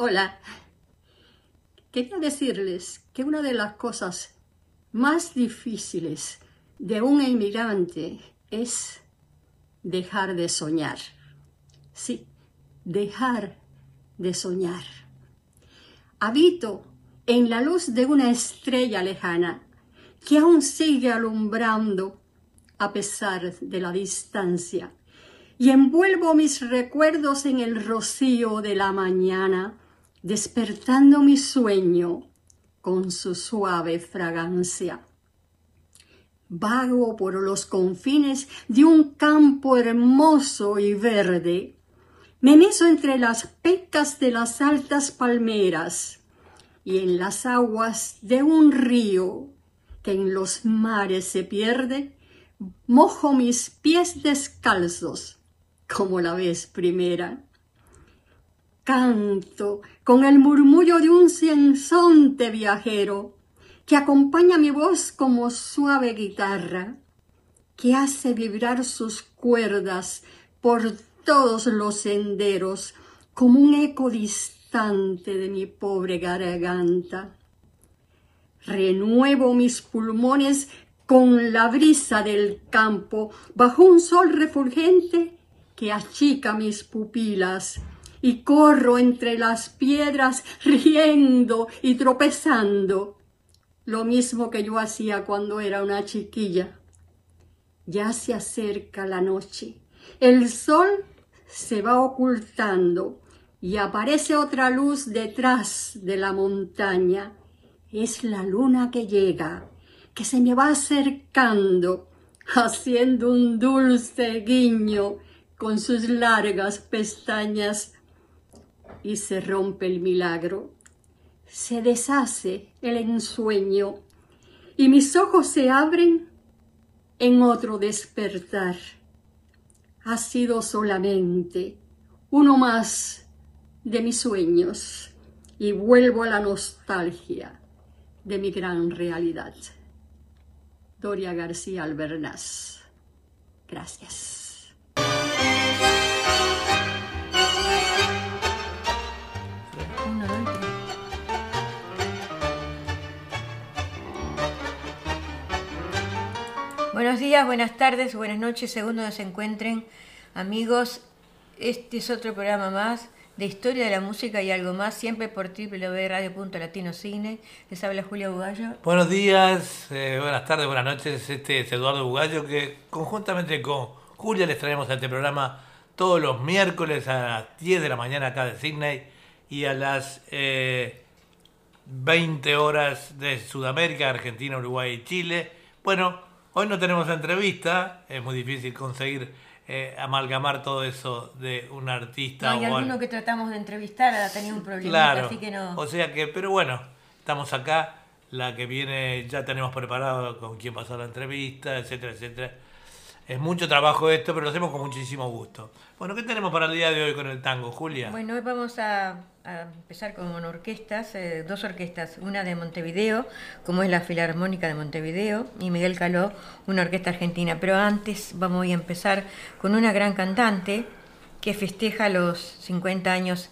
Hola. Quería decirles que una de las cosas más difíciles de un inmigrante es dejar de soñar. Sí, dejar de soñar. Habito en la luz de una estrella lejana que aún sigue alumbrando a pesar de la distancia y envuelvo mis recuerdos en el rocío de la mañana, despertando mi sueño con su suave fragancia. Vago por los confines de un campo hermoso y verde. Me meso entre las pecas de las altas palmeras y en las aguas de un río que en los mares se pierde, mojo mis pies descalzos como la vez primera. Canto con el murmullo de un sinsonte viajero que acompaña mi voz como suave guitarra, que hace vibrar sus cuerdas por todos los senderos como un eco distante de mi pobre garganta. Renuevo mis pulmones con la brisa del campo bajo un sol refulgente que achica mis pupilas y corro entre las piedras riendo y tropezando, lo mismo que yo hacía cuando era una chiquilla. Ya se acerca la noche, el sol se va ocultando y aparece otra luz detrás de la montaña. Es la luna que llega, que se me va acercando, haciendo un dulce guiño con sus largas pestañas y se rompe el milagro. Se deshace el ensueño y mis ojos se abren en otro despertar. Ha sido solamente uno más de mis sueños y vuelvo a la nostalgia de mi gran realidad. Doria García Albernaz. Gracias. Buenos días, buenas tardes, buenas noches, según donde se encuentren. Amigos, este es otro programa más de historia de la música y algo más, siempre por www.radio.latinocine. Les habla Julia Bugallo. Buenos días, eh, buenas tardes, buenas noches. Este es Eduardo Bugallo, que conjuntamente con Julia les traemos este programa todos los miércoles a las 10 de la mañana acá de Sydney y a las 20 eh, horas de Sudamérica, Argentina, Uruguay y Chile. Bueno, Hoy no tenemos entrevista, es muy difícil conseguir eh, amalgamar todo eso de un artista. No, y alguno que tratamos de entrevistar ha tenido un problema, así que no. O sea que, pero bueno, estamos acá, la que viene ya tenemos preparado con quién pasar la entrevista, etcétera, etcétera. Es mucho trabajo esto, pero lo hacemos con muchísimo gusto. Bueno, ¿qué tenemos para el día de hoy con el tango, Julia? Bueno, hoy vamos a, empezar con orquestas, eh, dos orquestas, una de Montevideo, como es la Filarmónica de Montevideo, y Miguel Caló, una orquesta argentina. Pero antes vamos a empezar con una gran cantante que festeja los 50 años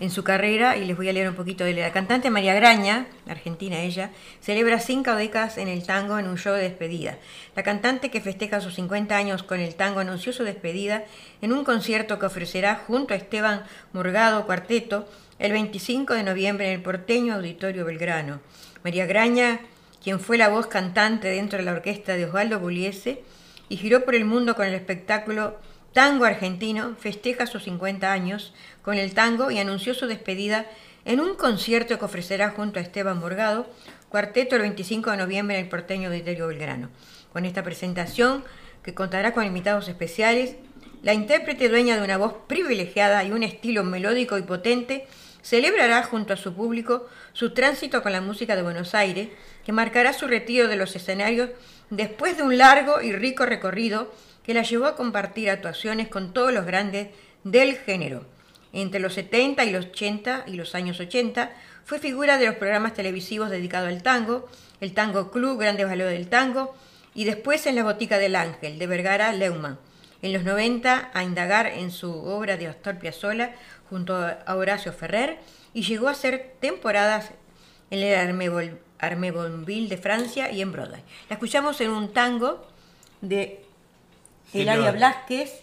en su carrera y les voy a leer un poquito de la cantante María Graña, argentina ella, celebra cinco décadas en el tango en un show de despedida. La cantante que festeja sus 50 años con el tango anunció su despedida en un concierto que ofrecerá junto a Esteban Morgado Cuarteto el 25 de noviembre en el porteño Auditorio Belgrano. María Graña, quien fue la voz cantante dentro de la orquesta de Osvaldo Puliese y giró por el mundo con el espectáculo Tango Argentino, festeja sus 50 años con el tango y anunció su despedida en un concierto que ofrecerá junto a Esteban Borgado, cuarteto el 25 de noviembre en el porteño Auditorio Belgrano. Con esta presentación, que contará con invitados especiales, la intérprete dueña de una voz privilegiada y un estilo melódico y potente, celebrará junto a su público su tránsito con la música de Buenos Aires, que marcará su retiro de los escenarios después de un largo y rico recorrido que la llevó a compartir actuaciones con todos los grandes del género. Entre los 70 y los 80 y los años 80 fue figura de los programas televisivos dedicados al tango, el Tango Club, Grandes Valores del Tango, y después en la Botica del Ángel, de Vergara Leumann. En los 90, a indagar en su obra de Astor Piazzolla, junto a Horacio Ferrer y llegó a hacer temporadas en el Armebonville de Francia y en Broadway. La escuchamos en un tango de Eladia Blasquez,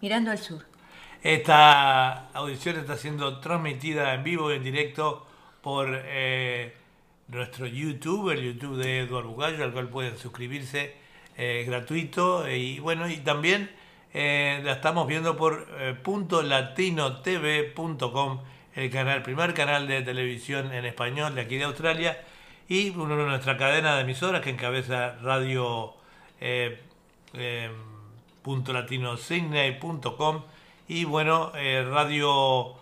Mirando al Sur. Esta audición está siendo transmitida en vivo y en directo por eh, nuestro YouTube, el YouTube de Eduardo Bugallo, al cual pueden suscribirse eh, gratuito. Y bueno, y también eh, la estamos viendo por .latinotv.com, el canal, primer canal de televisión en español de aquí de Australia, y una de nuestra cadena de emisoras que encabeza Radio .latinosigney.com y bueno, eh, Radio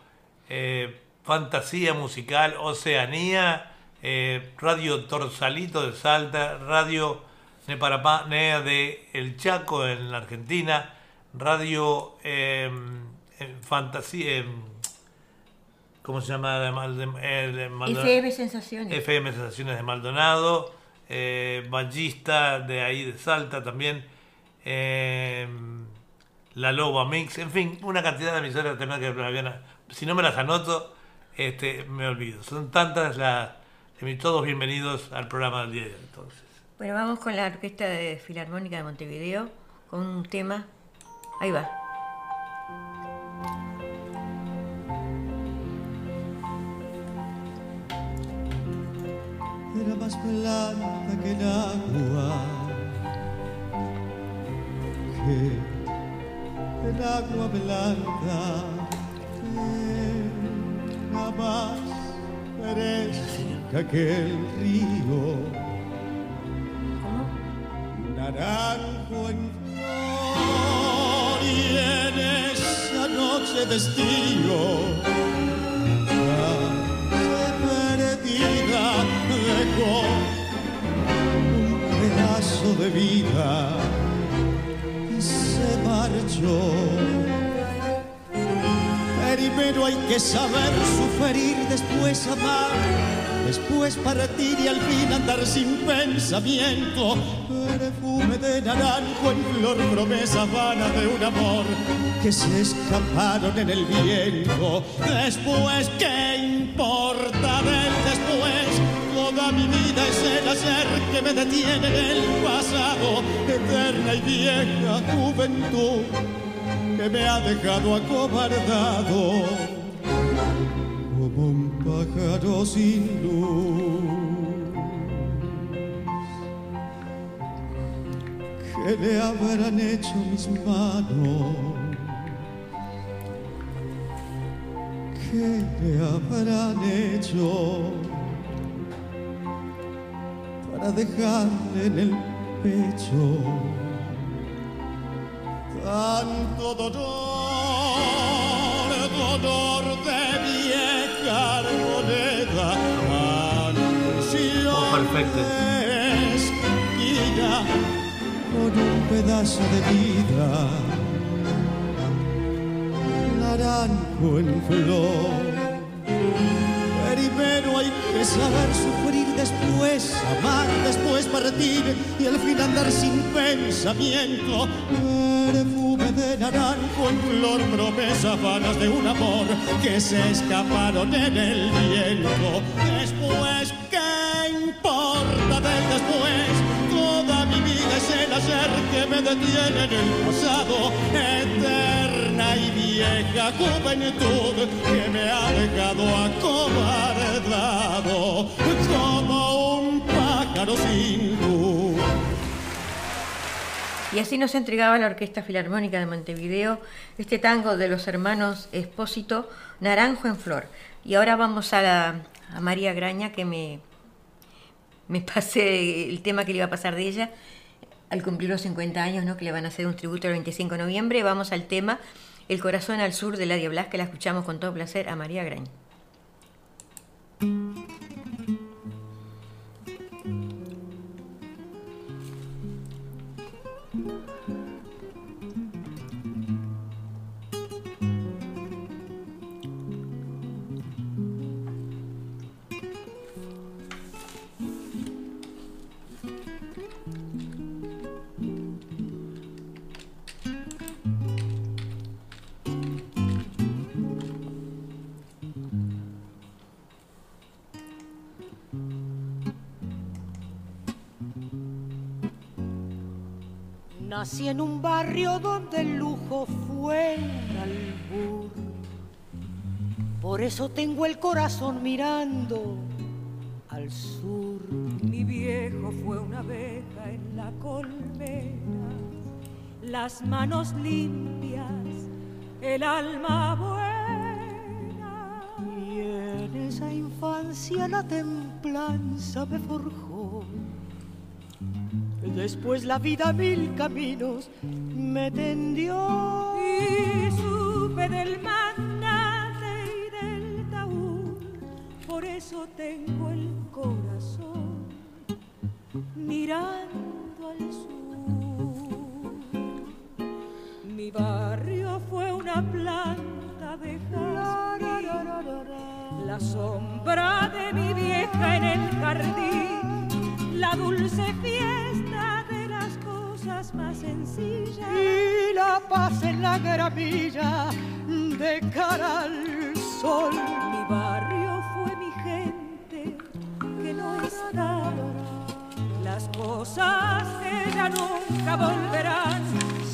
eh, Fantasía Musical Oceanía, eh, Radio Torsalito de Salta, Radio Neparapá de El Chaco en la Argentina, Radio em, Fantasía... Em, ¿Cómo se llama? FM Sensaciones. FM Sensaciones de Maldonado, Ballista de ahí de Salta también, la Loba Mix, en fin, una cantidad de emisoras que si no me las anoto, este, me olvido. Son tantas las todos bienvenidos al programa del día de hoy. Entonces. Bueno, vamos con la Orquesta de Filarmónica de Montevideo con un tema. Ahí va. Era más blanca que el agua el agua blanca que jamás fresca que el río. Naranjo en flor y en esa noche de estío perdida dejó un pedazo de vida marchó. Primero hay que saber sufrir, después amar, después partir y al fin andar sin pensamiento. Perfume de naranjo en flor, promesa vana de un amor que se escaparon en el viento. Después, ¿qué importa después? Mi vida es el hacer que me detiene en el pasado, eterna y vieja juventud que me ha dejado acobardado como un pájaro sin luz. ¿Qué le habrán hecho mis manos? ¿Qué le habrán hecho? Para dejarle en el pecho. Tanto dolor, dolor de vieja moneda, oh, esquina con un pedazo de vida, naranjo en flor Primero hay que saber sufrir, después amar, después partir y al fin andar sin pensamiento. Perfume de naranjo en flor, promesas vanas de un amor que se escaparon en el viento. Después, ¿qué importa del después? Toda mi vida es el hacer que me detiene en el pasado eterno luz. Y así nos entregaba la Orquesta Filarmónica de Montevideo este tango de los hermanos Espósito, Naranjo en Flor. Y ahora vamos a, a María Graña, que me, me pasé el tema que le iba a pasar de ella al cumplir los 50 años, ¿no? que le van a hacer un tributo el 25 de noviembre. Vamos al tema el corazón al sur de Ladia Blas, que la escuchamos con todo placer a María Grañ. Nací en un barrio donde el lujo fue un albur. Por eso tengo el corazón mirando al sur. Mi viejo fue una abeja en la colmena, las manos limpias, el alma buena. Y en esa infancia la templanza me forjó Después la vida mil caminos me tendió. Y supe del mandate sencilla y la paz en la gramilla de cara al sol. Mi barrio fue mi gente que no está. Las cosas que ya nunca volverán.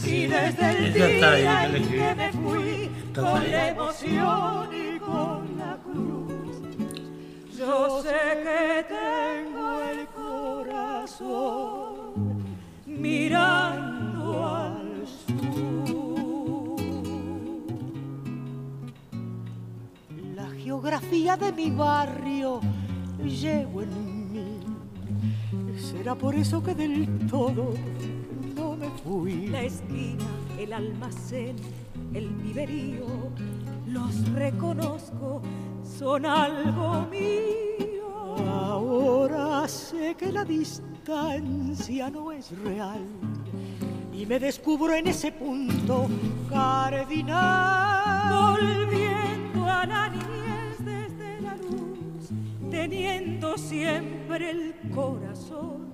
Si desde el día en que me fui con la emoción y con la cruz, yo sé que tengo el corazón mirando La geografía de mi barrio llevo en mí. Será por eso que del todo no me fui. La esquina, el almacén, el viverío, los reconozco, son algo mío. Ahora sé que la distancia no es real y me descubro en ese punto cardinal. Volviendo a la luz, teniendo siempre el corazón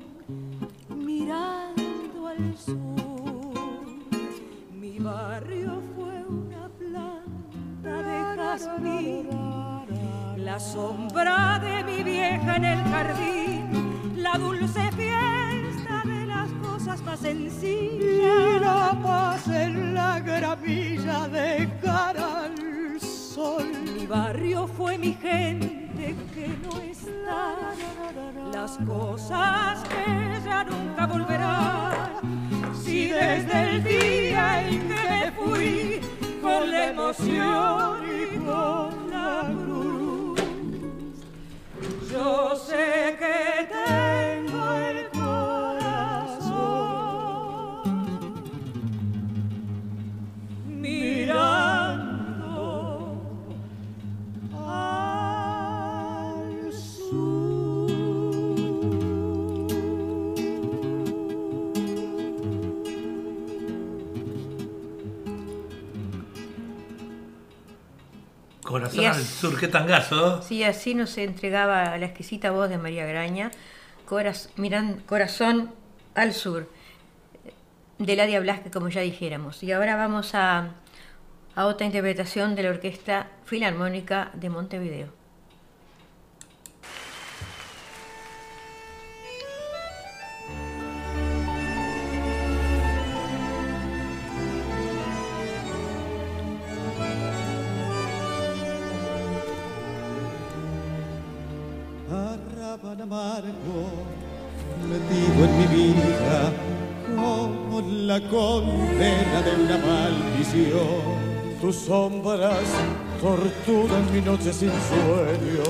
mirando al sur. Mi barrio fue una planta de jazmín, la sombra de mi vieja en el jardín la dulce fiesta de las cosas más sencillas. Y la paz en la gramilla de cara al sol. Mi barrio fue mi gente que no está. Las cosas que ya nunca volverán. Si desde el día en que me fui con la emoción y con la cruz, yo sé que te Corazón al sur, qué tangazo. Sí, así nos entregaba la exquisita voz de María Graña, miran, Corazón al sur, de Ladia Blasque, como ya dijéramos. Y ahora vamos a, a otra interpretación de la Orquesta Filarmónica de Montevideo. Tus sombras torturan mi noche sin sueño,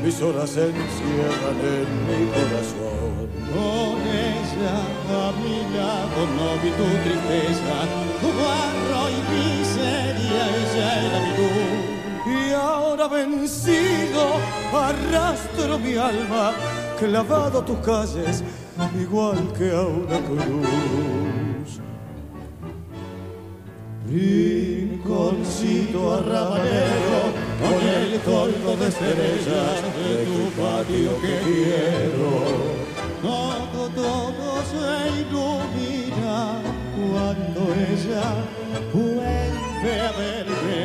mis horas se encierran en mi corazón. Con ella a mi lado no vi tu tristeza, tu barro y miseria, ella era mi luz y ahora vencido arrastro mi alma clavado a tus calles igual que a una cruz. Rinconcito arrabalero con el colmo de estrellas de tu patio que quiero. Todo, todo se ilumina cuando ella vuelve a verme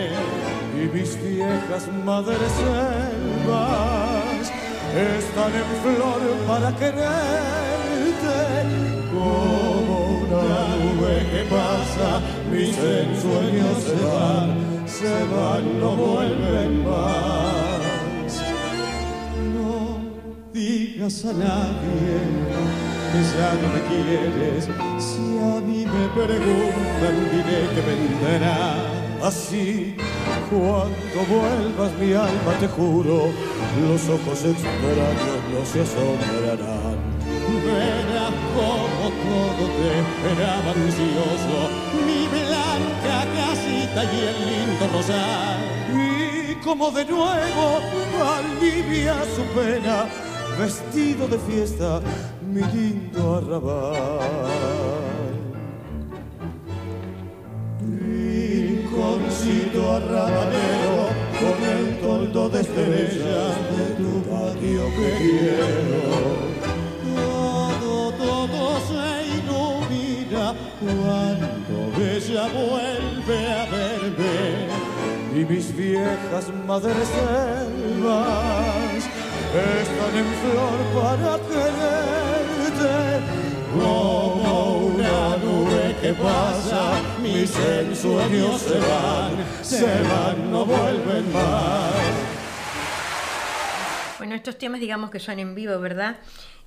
y mis viejas madres selvas están en flor para quererte una nube que pasa, mis ensueños se van, se van, no vuelven más. No digas a nadie que ya no me quieres, si a mí me preguntan diré que vendrá. Así, cuando vuelvas mi alma, te juro, los ojos extraños no se asombrarán. Verás todo te esperaba ansioso, mi blanca casita y el lindo rosal. Y como de nuevo alivia su pena, vestido de fiesta, mi lindo arrabal. Rinconcito arrabalero, con el toldo de estrellas de tu patio que quiero cuando ella vuelve a verme y mis viejas madres selvas están en flor para quererte como una nube que pasa mis ensueños se van se van no vuelven más Bueno, estos temas digamos que son en vivo, ¿verdad?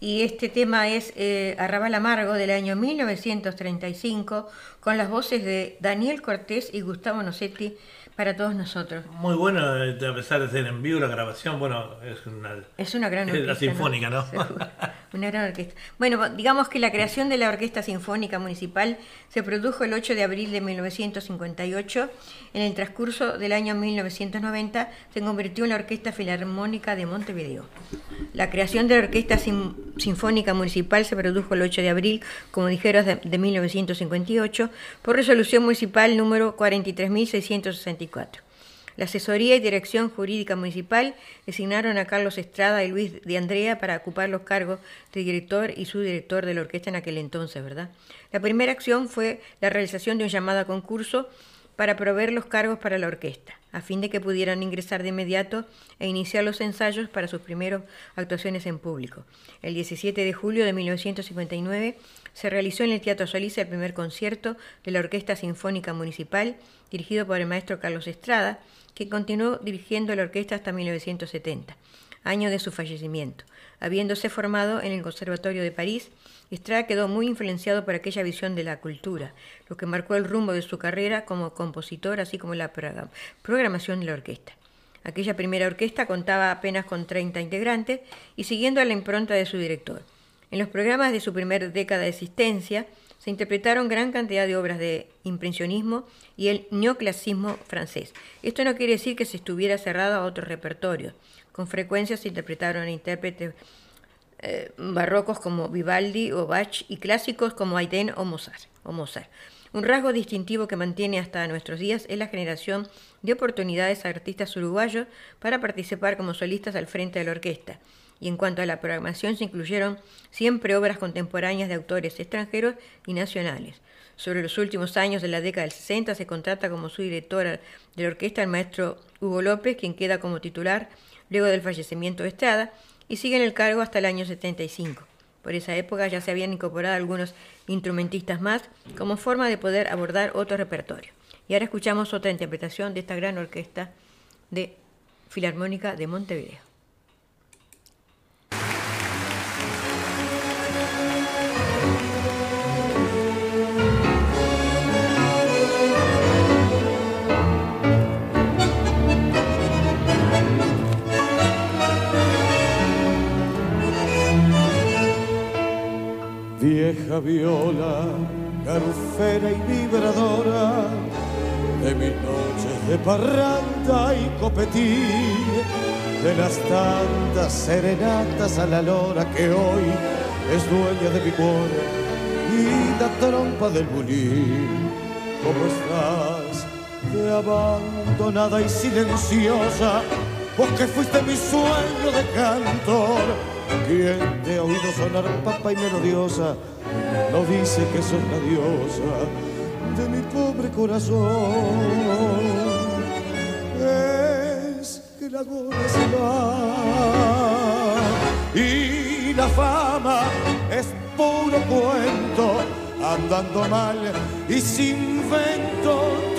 Y este tema es eh, Arrabal Amargo del año 1935 con las voces de Daniel Cortés y Gustavo Nocetti para todos nosotros. Muy bueno, eh, a pesar de ser en vivo la grabación, bueno, es una, Es una gran es la sinfónica, ¿no? Una gran orquesta. Bueno, digamos que la creación de la Orquesta Sinfónica Municipal se produjo el 8 de abril de 1958. En el transcurso del año 1990 se convirtió en la Orquesta Filarmónica de Montevideo. La creación de la Orquesta Sin- Sinfónica Municipal se produjo el 8 de abril, como dijeron, de, de 1958, por resolución municipal número 43.664. La asesoría y dirección jurídica municipal designaron a Carlos Estrada y Luis de Andrea para ocupar los cargos de director y subdirector de la orquesta en aquel entonces, ¿verdad? La primera acción fue la realización de un llamado a concurso para proveer los cargos para la orquesta, a fin de que pudieran ingresar de inmediato e iniciar los ensayos para sus primeras actuaciones en público. El 17 de julio de 1959 se realizó en el Teatro Solís el primer concierto de la Orquesta Sinfónica Municipal, dirigido por el maestro Carlos Estrada, que continuó dirigiendo la orquesta hasta 1970, año de su fallecimiento. Habiéndose formado en el Conservatorio de París, Estrada quedó muy influenciado por aquella visión de la cultura, lo que marcó el rumbo de su carrera como compositor, así como la progra- programación de la orquesta. Aquella primera orquesta contaba apenas con 30 integrantes y siguiendo la impronta de su director. En los programas de su primera década de existencia se interpretaron gran cantidad de obras de impresionismo y el neoclasismo francés. Esto no quiere decir que se estuviera cerrado a otros repertorios. Con frecuencia se interpretaron intérpretes eh, barrocos como Vivaldi o Bach y clásicos como Haydn o Mozart, o Mozart. Un rasgo distintivo que mantiene hasta nuestros días es la generación de oportunidades a artistas uruguayos para participar como solistas al frente de la orquesta. Y en cuanto a la programación, se incluyeron siempre obras contemporáneas de autores extranjeros y nacionales. Sobre los últimos años de la década del 60 se contrata como su directora de la orquesta el maestro Hugo López, quien queda como titular luego del fallecimiento de Estrada, y sigue en el cargo hasta el año 75. Por esa época ya se habían incorporado algunos instrumentistas más como forma de poder abordar otro repertorio. Y ahora escuchamos otra interpretación de esta gran orquesta de Filarmónica de Montevideo. Vieja viola, garufera y vibradora de mis noches de parranda y copetín, de las tantas serenatas a la lora que hoy es dueña de mi cuore y la trompa del bulín. ¿Cómo estás? De abandonada y silenciosa, vos que fuiste mi sueño de cantor. Quien te ha oído sonar papa y melodiosa, no dice que sos la diosa de mi pobre corazón. Es que la va y la fama es puro cuento andando mal y sin vento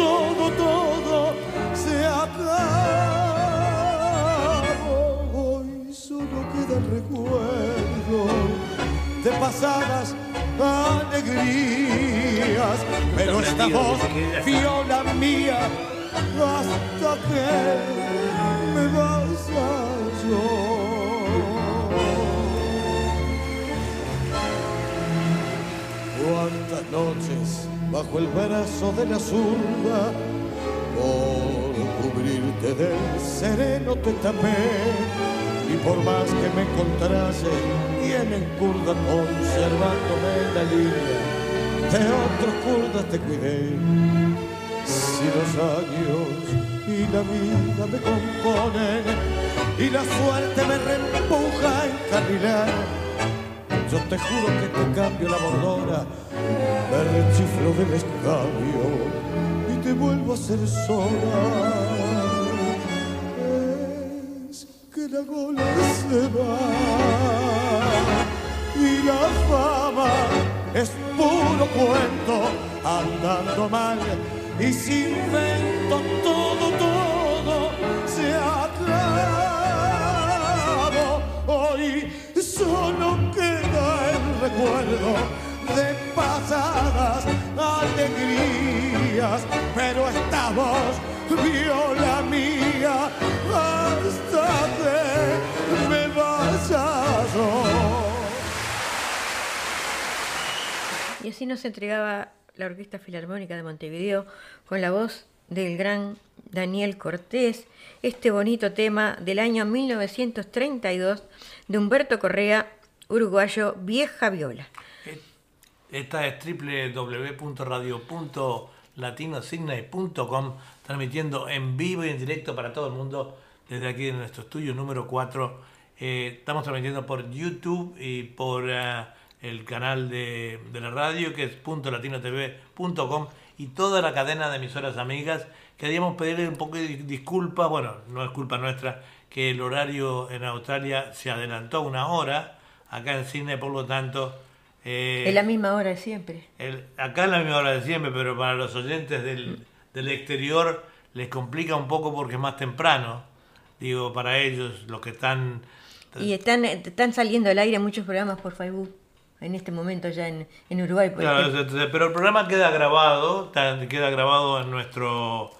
recuerdo de pasadas alegrías, pero esta voz, viola mía, hasta que me vas a. Cuántas noches bajo el brazo de la zurda, cubrirte del sereno te tapé, y por más que me encontrase bien en curda conservándome la línea, de otros curdas te cuidé. Si los años y la vida me componen y la suerte me reempuja a encarrilar, yo te juro que te cambio la bordona, me rechiflo del escabio y te vuelvo a ser sola. Y la fama es puro cuento, andando mal y sin vento todo, todo se acabó. Hoy solo queda el recuerdo de pasadas alegrías, pero esta voz viola mía me. Y así nos entregaba la Orquesta Filarmónica de Montevideo con la voz del gran Daniel Cortés, este bonito tema del año 1932 de Humberto Correa, uruguayo Vieja Viola. Esta es www.radio.latinosigna.com, transmitiendo en vivo y en directo para todo el mundo desde aquí en nuestro estudio número 4. Eh, estamos transmitiendo por YouTube y por eh, el canal de, de la radio que es .latinotv.com y toda la cadena de emisoras amigas. Queríamos pedirle un poco de disculpas, bueno, no es culpa nuestra, que el horario en Australia se adelantó una hora, acá en Sydney, por lo tanto... eh, Es la misma hora de siempre. el- acá es la misma hora de siempre, pero para los oyentes del, del exterior les complica un poco porque es más temprano. Digo, para ellos, los que están... Y están, están saliendo al aire muchos programas por Facebook en este momento ya en, en Uruguay. por Claro, ejemplo. entonces, pero el programa queda grabado, queda grabado en nuestro...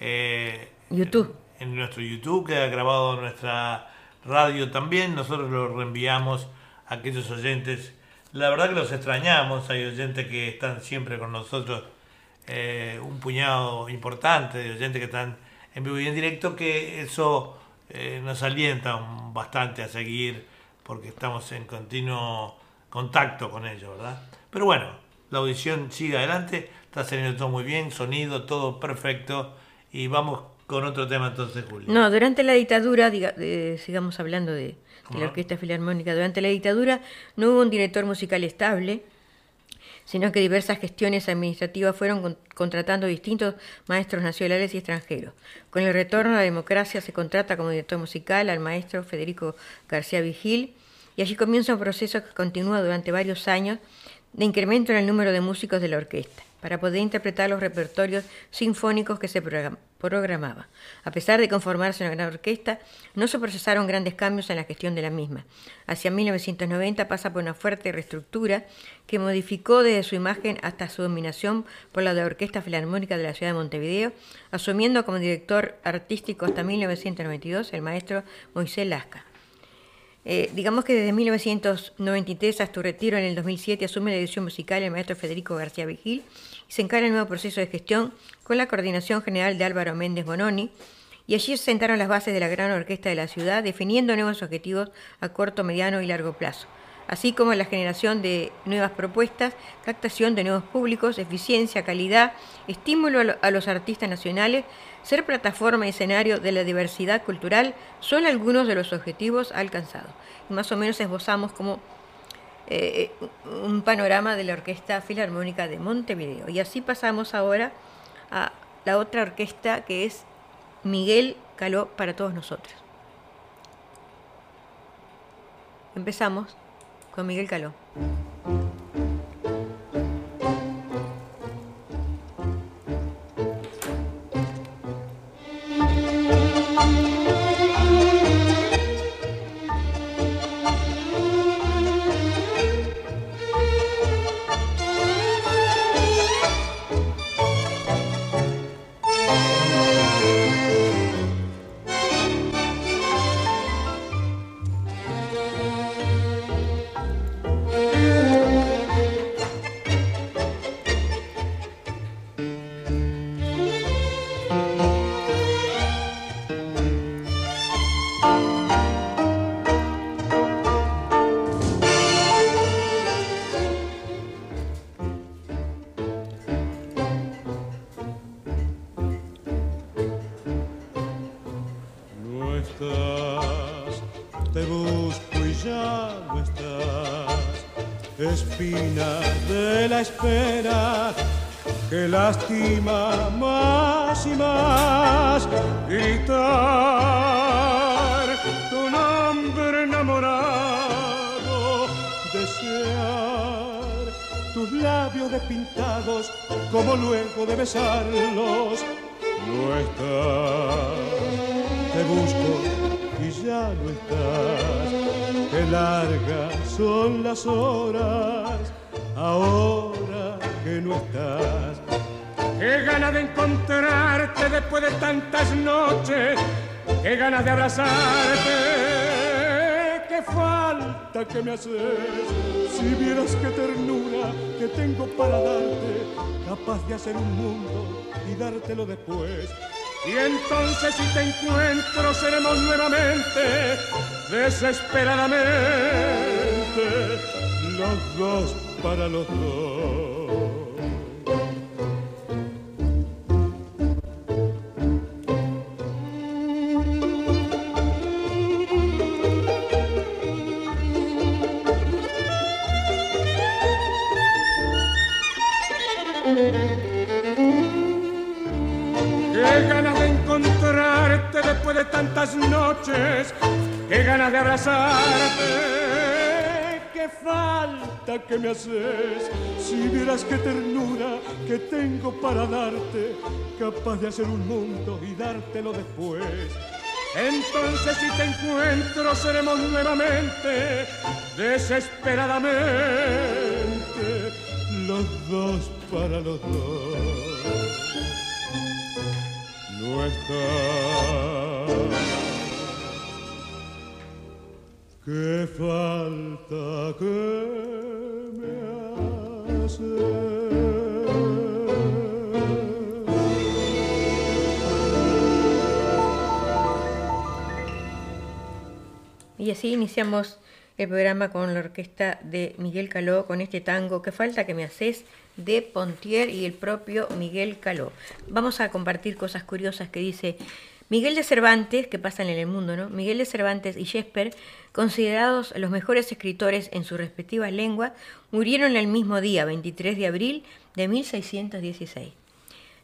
eh, YouTube. En nuestro YouTube, queda grabado en nuestra radio también. Nosotros lo reenviamos a aquellos oyentes. La verdad que los extrañamos, hay oyentes que están siempre con nosotros, eh, un puñado importante de oyentes que están en vivo y en directo, que eso eh, nos alienta un- bastante a seguir porque estamos en continuo contacto con ellos, ¿verdad? Pero bueno, la audición sigue adelante, está saliendo todo muy bien, sonido, todo perfecto, y vamos con otro tema entonces, Julio. No, durante la dictadura, diga- eh, sigamos hablando de, de ¿Cómo la? Orquesta Filarmónica, durante la dictadura no hubo un director musical estable, sino que diversas gestiones administrativas fueron con- contratando distintos maestros nacionales y extranjeros. Con el retorno a la democracia se contrata como director musical al maestro Federico García Vigil y allí comienza un proceso que continúa durante varios años de incremento en el número de músicos de la orquesta para poder interpretar los repertorios sinfónicos que se program- programaban. A pesar de conformarse una gran orquesta, no se procesaron grandes cambios en la gestión de la misma. Hacia 1990 pasa por una fuerte reestructura que modificó desde su imagen hasta su dominación por la de Orquesta Filarmónica de la ciudad de Montevideo, asumiendo como director artístico hasta 1992 el maestro Moisés Lasca. Eh, digamos que desde 1993 hasta su retiro en el 2007 asume la dirección musical el maestro Federico García Vigil y se encara el nuevo proceso de gestión con la coordinación general de Álvaro Méndez Bononi. Y allí se sentaron las bases de la gran orquesta de la ciudad definiendo nuevos objetivos a corto, mediano y largo plazo, así como la generación de nuevas propuestas, captación de nuevos públicos, eficiencia, calidad, estímulo a lo- a los artistas nacionales, ser plataforma y escenario de la diversidad cultural son algunos de los objetivos alcanzados. Y más o menos esbozamos como eh, un panorama de la Orquesta Filarmónica de Montevideo. Y así pasamos ahora a la otra orquesta que es Miguel Caló para todos nosotros. Empezamos con Miguel Caló. Lastima más y más. Gritar tu nombre enamorado, desear tus labios despintados como luego de besarlos. No estás, te busco y ya no estás. Qué largas son las horas ahora de encontrarte después de tantas noches, qué ganas de abrazarte, qué falta que me haces. Si vieras qué ternura que tengo para darte, capaz de hacer un mundo y dártelo después. Y entonces si te encuentro seremos nuevamente, desesperadamente, los dos para los dos. Ganas de abrazarte, qué falta que me haces. Si vieras qué ternura que tengo para darte, capaz de hacer un mundo y dártelo después. Entonces si te encuentro seremos nuevamente, desesperadamente, los dos para los dos no está. Qué falta que me hace. Y así iniciamos el programa con la orquesta de Miguel Caló, con este tango que falta que me haces de Pontier y el propio Miguel Caló. Vamos a compartir cosas curiosas que dice Miguel de Cervantes, que pasan en el mundo, ¿no? Miguel de Cervantes y Shakespeare, considerados los mejores escritores en sus respectivas lenguas, murieron el mismo día, 23 de abril de 1616.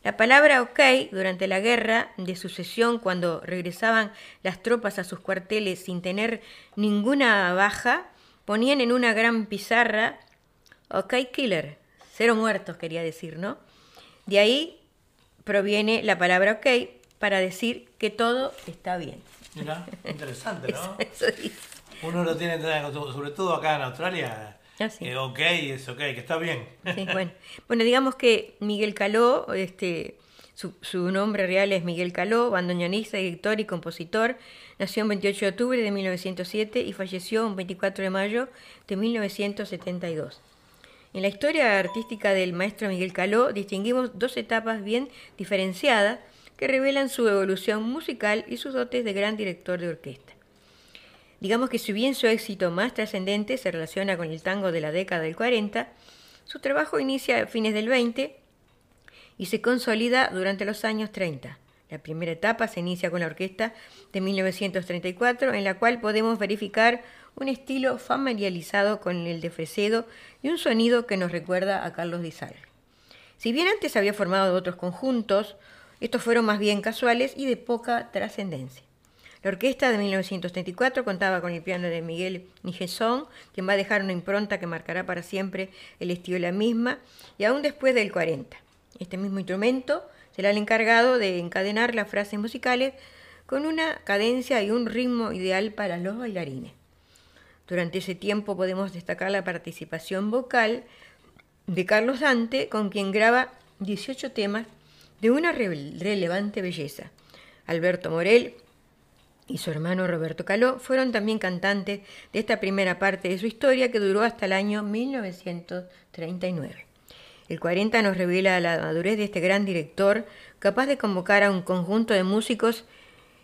La palabra ok durante la guerra de sucesión, cuando regresaban las tropas a sus cuarteles sin tener ninguna baja, ponían en una gran pizarra ok killer, cero muertos quería decir, ¿no? De ahí proviene la palabra ok para decir que todo está bien. Mira, interesante, ¿no? Eso, eso dice. Uno lo tiene, sobre todo acá en Australia, Ah, sí. eh, ok, es ok, que está bien. Sí, bueno. bueno, digamos que Miguel Caló, este, su, su nombre real es Miguel Caló, bandoneonista, director y compositor. Nació el 28 de octubre de 1907 y falleció el 24 de mayo de 1972. En la historia artística del maestro Miguel Caló distinguimos dos etapas bien diferenciadas que revelan su evolución musical y sus dotes de gran director de orquesta. Digamos que si bien su éxito más trascendente se relaciona con el tango de la década del 40, su trabajo inicia a fines del 20 y se consolida durante los años 30. La primera etapa se inicia con la orquesta de 1934, en la cual podemos verificar un estilo familiarizado con el de Fresedo y un sonido que nos recuerda a Carlos Di Salvi. Si bien antes había formado otros conjuntos, estos fueron más bien casuales y de poca trascendencia. La orquesta de 1934 contaba con el piano de Miguel Nijesón, quien va a dejar una impronta que marcará para siempre el estilo de la misma, y aún después del 40. Este mismo instrumento será el encargado de encadenar las frases musicales con una cadencia y un ritmo ideal para los bailarines. Durante ese tiempo podemos destacar la participación vocal de Carlos Dante, con quien graba 18 temas de una re- relevante belleza. Alberto Morel y su hermano Roberto Caló fueron también cantantes de esta primera parte de su historia que duró hasta el año 1939. El 40 nos revela la madurez de este gran director, capaz de convocar a un conjunto de músicos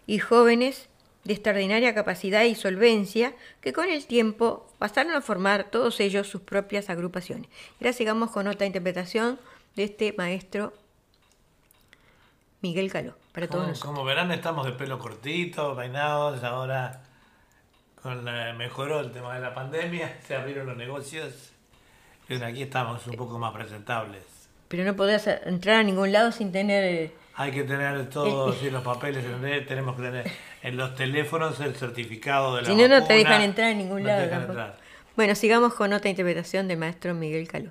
y jóvenes de extraordinaria capacidad y solvencia que con el tiempo pasaron a formar todos ellos sus propias agrupaciones. Y ahora sigamos con otra interpretación de este maestro Miguel Caló, para todos Como, nosotros. como verán, estamos de pelo cortito, peinados, ahora con la- mejoró el tema de la pandemia, se abrieron los negocios. Y aquí estamos un poco más presentables. Pero no podés entrar a ningún lado sin tener... eh, Hay que tener todos sí, los papeles, tenemos que tener en los teléfonos el certificado de la Si no, no te dejan entrar en ningún No te lado dejan tampoco. entrar. Bueno, sigamos con otra interpretación del maestro Miguel Caló.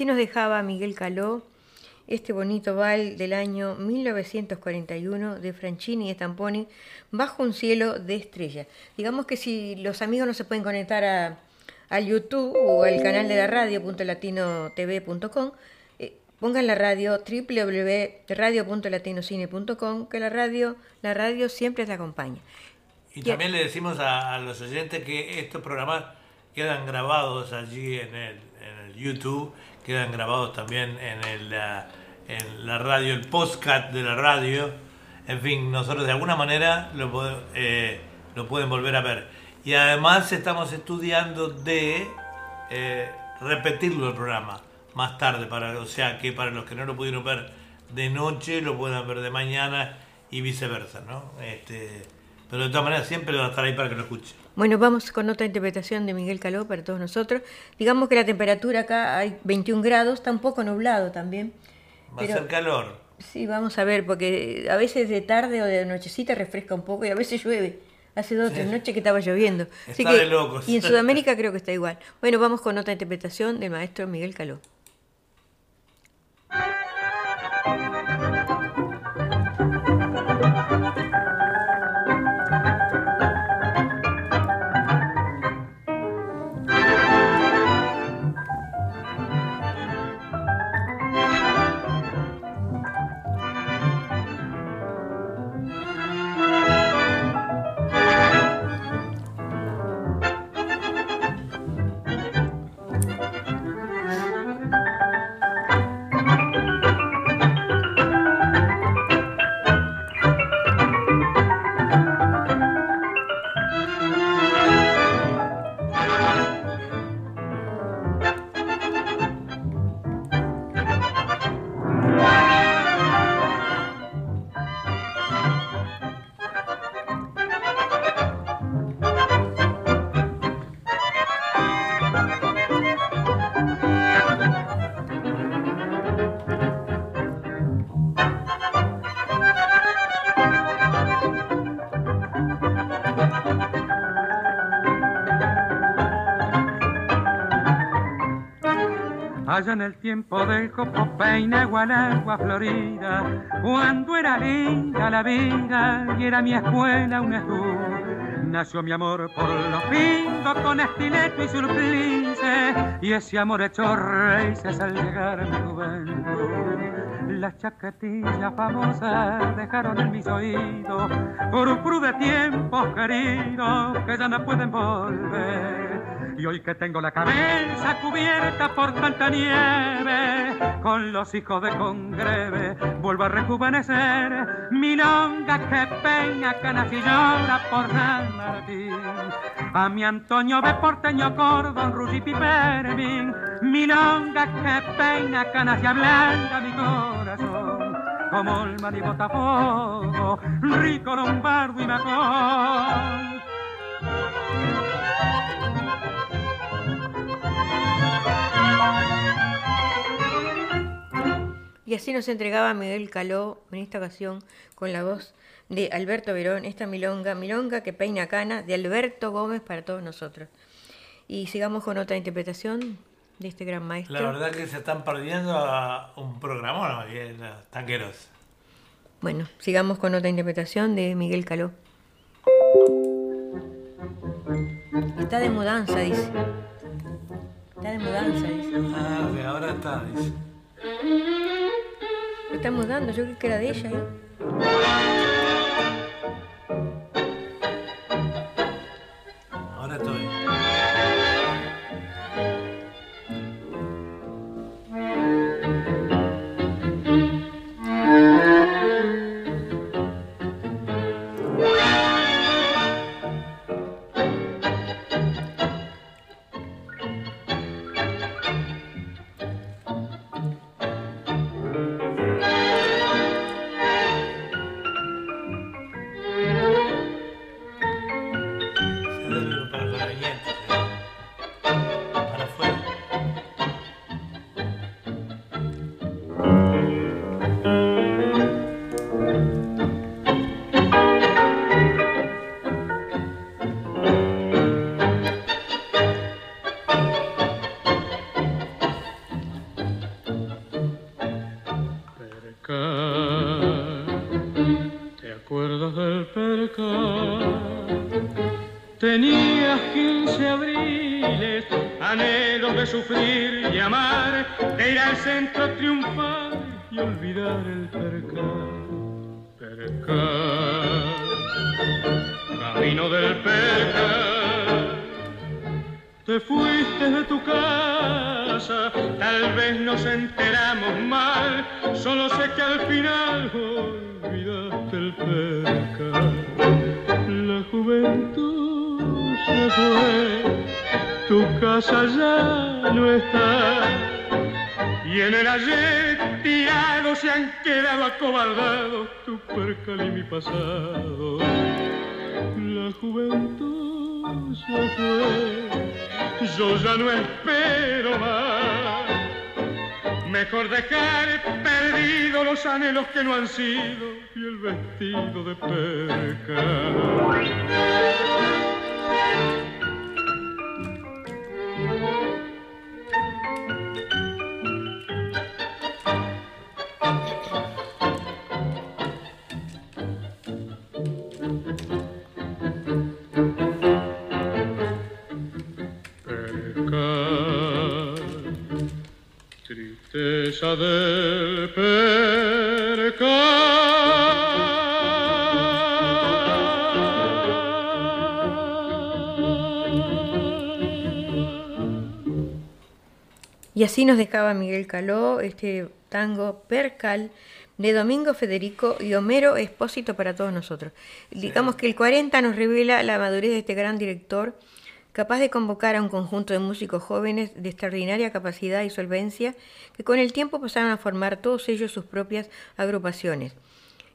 Así nos dejaba Miguel Caló este bonito bal del año 1941 de Franchini y Stamponi bajo un cielo de estrellas. Digamos que si los amigos no se pueden conectar a, al YouTube o al canal de la radio .latinotv.com, eh, pongan la radio www.radio.latinocine.com que la radio, la radio siempre te acompaña. Y también le decimos a, a los oyentes que estos programas quedan grabados allí en el, en el YouTube, quedan grabados también en, el, la, radio, el podcast de la radio. En fin, nosotros de alguna manera lo, eh, pueden volver a ver. Y además estamos estudiando de eh, repetirlo el programa más tarde, para, o sea que para los que no lo pudieron ver de noche, lo puedan ver de mañana y viceversa, ¿no? Este, pero de todas maneras siempre va a estar ahí para que lo escuchen. Bueno, vamos con otra interpretación de Miguel Caló para todos nosotros. Digamos que la temperatura acá hay 21 grados, está un poco nublado también. Va Pero- a ser calor. Sí, vamos a ver, porque a veces de tarde o de nochecita refresca un poco y a veces llueve. Hace dos o tres noches que estaba lloviendo. Así Está que- de locos. Y en Sudamérica creo que está igual. Bueno, vamos con otra interpretación del maestro Miguel Caló. Allá en el tiempo del copo peina agua florida, cuando era linda la vida y era mi escuela un estudio. Nació mi amor por los pingos con estileto y surplice, y ese amor hecho raíces al llegar a mi juventud. Las chaquetillas famosas dejaron en mis oídos por de tiempos queridos que ya no pueden volver y hoy que tengo la cabeza cubierta por tanta nieve, con los hijos de congreve, vuelvo a rejuvenecer. Milonga que peña canas y llora por San Martín. A mi Antonio de porteño cordón, Ruggi Pipermin. Milonga que peña canas y ablanda mi corazón. Como el mar y botafogo, rico lombardo y macón. Y así nos entregaba Miguel Caló en esta ocasión con la voz de Alberto Verón, esta milonga, milonga que peina cana de Alberto Gómez para todos nosotros. Y sigamos con otra interpretación de este gran maestro. La verdad que se están perdiendo a un programa, bien, tanqueros. Bueno, sigamos con otra interpretación de Miguel Caló. Está de mudanza, dice. Está de mudanza, dice. Ah, ahora está, dice. Lo estamos dando, yo creo que era de ella. ¿eh? Anhelos que no han sido y el vestido de perca. del Y así nos dejaba Miguel Caló este tango Percal de Domingo Federico y Homero Expósito para todos nosotros. Digamos que el 40 nos revela la madurez de este gran director capaz de convocar a un conjunto de músicos jóvenes de extraordinaria capacidad y solvencia que con el tiempo pasaron a formar todos ellos sus propias agrupaciones.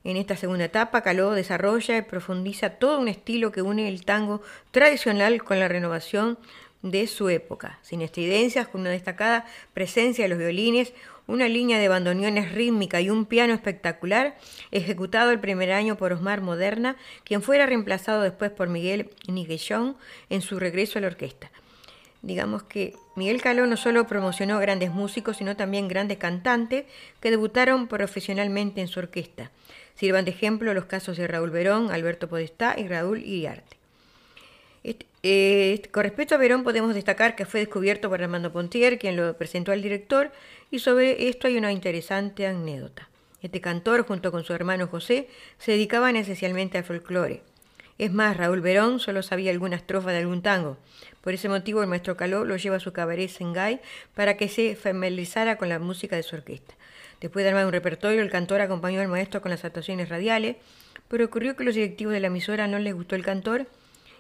En esta segunda etapa, Caló desarrolla y profundiza todo un estilo que une el tango tradicional con la renovación de su época, sin estridencias, con una destacada presencia de los violines, una línea de bandoneones rítmica y un piano espectacular, ejecutado el primer año por Osmar Moderna, quien fuera reemplazado después por Miguel Niguellón en su regreso a la orquesta. digamos que Miguel Caló no solo promocionó grandes músicos, sino también grandes cantantes que debutaron profesionalmente en su orquesta. Sirvan de ejemplo los casos de Raúl Verón, Alberto Podestá y Raúl Iriarte. Eh, con respecto a Verón podemos destacar que fue descubierto por Armando Pontier, quien lo presentó al director, y sobre esto hay una interesante anécdota. Este cantor, junto con su hermano José, se dedicaban esencialmente al folclore. Es más, Raúl Verón solo sabía alguna estrofa de algún tango. Por ese motivo, el maestro Caló lo lleva a su cabaret Sengay para que se familiarizara con la música de su orquesta. Después de armar un repertorio, el cantor acompañó al maestro con las actuaciones radiales, pero ocurrió que los directivos de la emisora no les gustó el cantor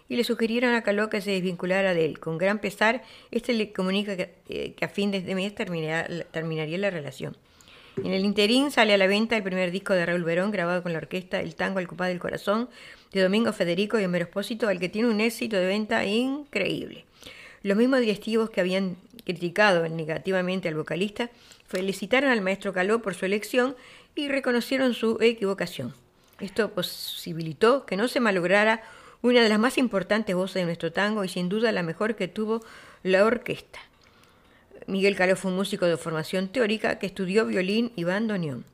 y le sugirieron a Caló que se desvinculara de él. Con gran pesar, este le comunica que, eh, a fin de este mes terminaría la relación. En el interín sale a la venta el primer disco de Raúl Verón grabado con la orquesta El Tango al Copado del Corazón de Domingo Federico y Homero Espósito, al que tiene un éxito de venta increíble. Los mismos directivos que habían criticado negativamente al vocalista felicitaron al maestro Caló por su elección y reconocieron su equivocación. Esto posibilitó que no se malograra una de las más importantes voces de nuestro tango y sin duda la mejor que tuvo la orquesta. Miguel Caló fue un músico de formación teórica que estudió violín y bandoneón.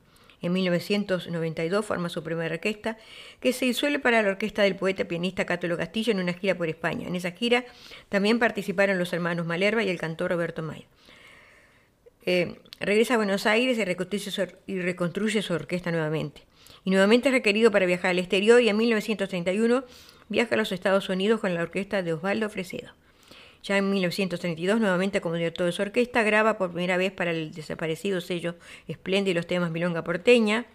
En 1992 forma su primera orquesta, que se disuelve para la orquesta del poeta pianista Cátulo Castillo en una gira por España. En esa gira también participaron los hermanos Malerva y el cantor Roberto Mayer. Eh, regresa a Buenos Aires y reconstruye, su, y reconstruye su orquesta nuevamente. Y nuevamente es requerido para viajar al exterior y en 1931 viaja a los Estados Unidos con la orquesta de Osvaldo Fresedo. Ya en 1932, nuevamente como director de su orquesta, graba por primera vez para el desaparecido sello Espléndido los temas Milonga Porteña,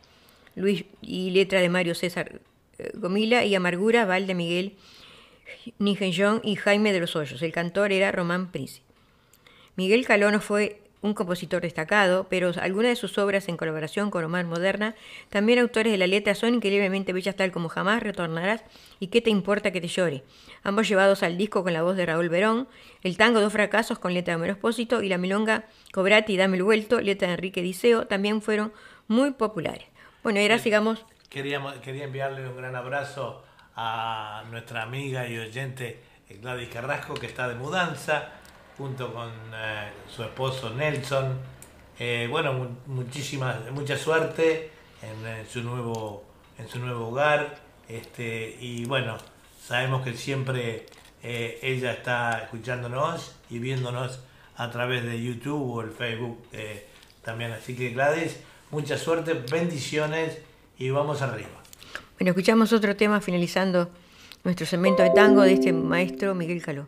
Luis y letra de Mario César eh, Gomila y Amargura, Val de Miguel Nijenjón y Jaime de los Hoyos. El cantor era Román Prince. Miguel Calono fue un compositor destacado, pero algunas de sus obras en colaboración con Omar Moderna, también autores de la letra, son increíblemente bellas tal como Jamás retornarás y ¿Qué te importa que te llore? Ambos llevados al disco con la voz de Raúl Verón, el tango Dos fracasos con letra de Homero Espósito y la milonga Cobrati y Dame el vuelto, letra de Enrique Diceo, también fueron muy populares. Bueno, y ahora sigamos. Queríamos, quería enviarle un gran abrazo a nuestra amiga y oyente Gladys Carrasco, que está de mudanza junto con eh, su esposo Nelson. Eh, bueno, muchísimas, mucha suerte en, su nuevo, en su nuevo hogar. Este, y bueno, sabemos que siempre eh, ella está escuchándonos y viéndonos a través de YouTube o el Facebook también. Así que Gladys, mucha suerte, bendiciones y vamos arriba. Bueno, escuchamos otro tema finalizando nuestro segmento de tango de este maestro Miguel Caló.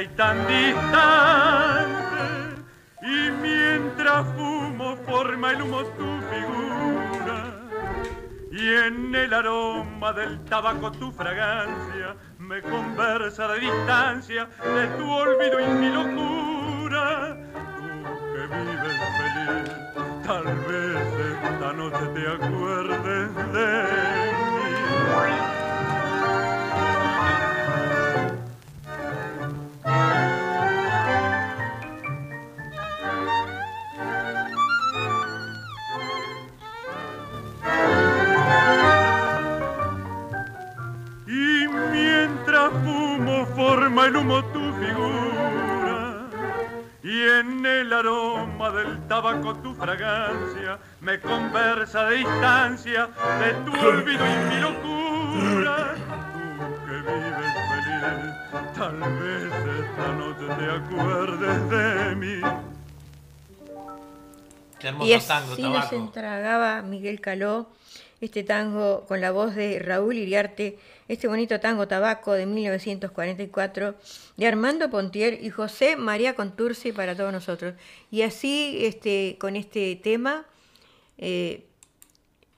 y tan distante. Y mientras fumo forma el humo tu figura. Y en el aroma del tabaco tu fragancia me conversa de distancia de tu olvido y mi locura. Tú que vives feliz, tal vez esta noche te acuerdes de mí. Del tabaco tu fragancia me conversa de distancia de tu olvido y mi locura. Tú que vives feliz, tal vez esta noche te acuerdes de mí. Qué hermoso Y así tango, nos entregaba Miguel Caló este tango con la voz de Raúl Iriarte, este bonito tango tabaco de 1944 de Armando Pontier y José María Contursi para todos nosotros. Y así, este, con este tema, eh,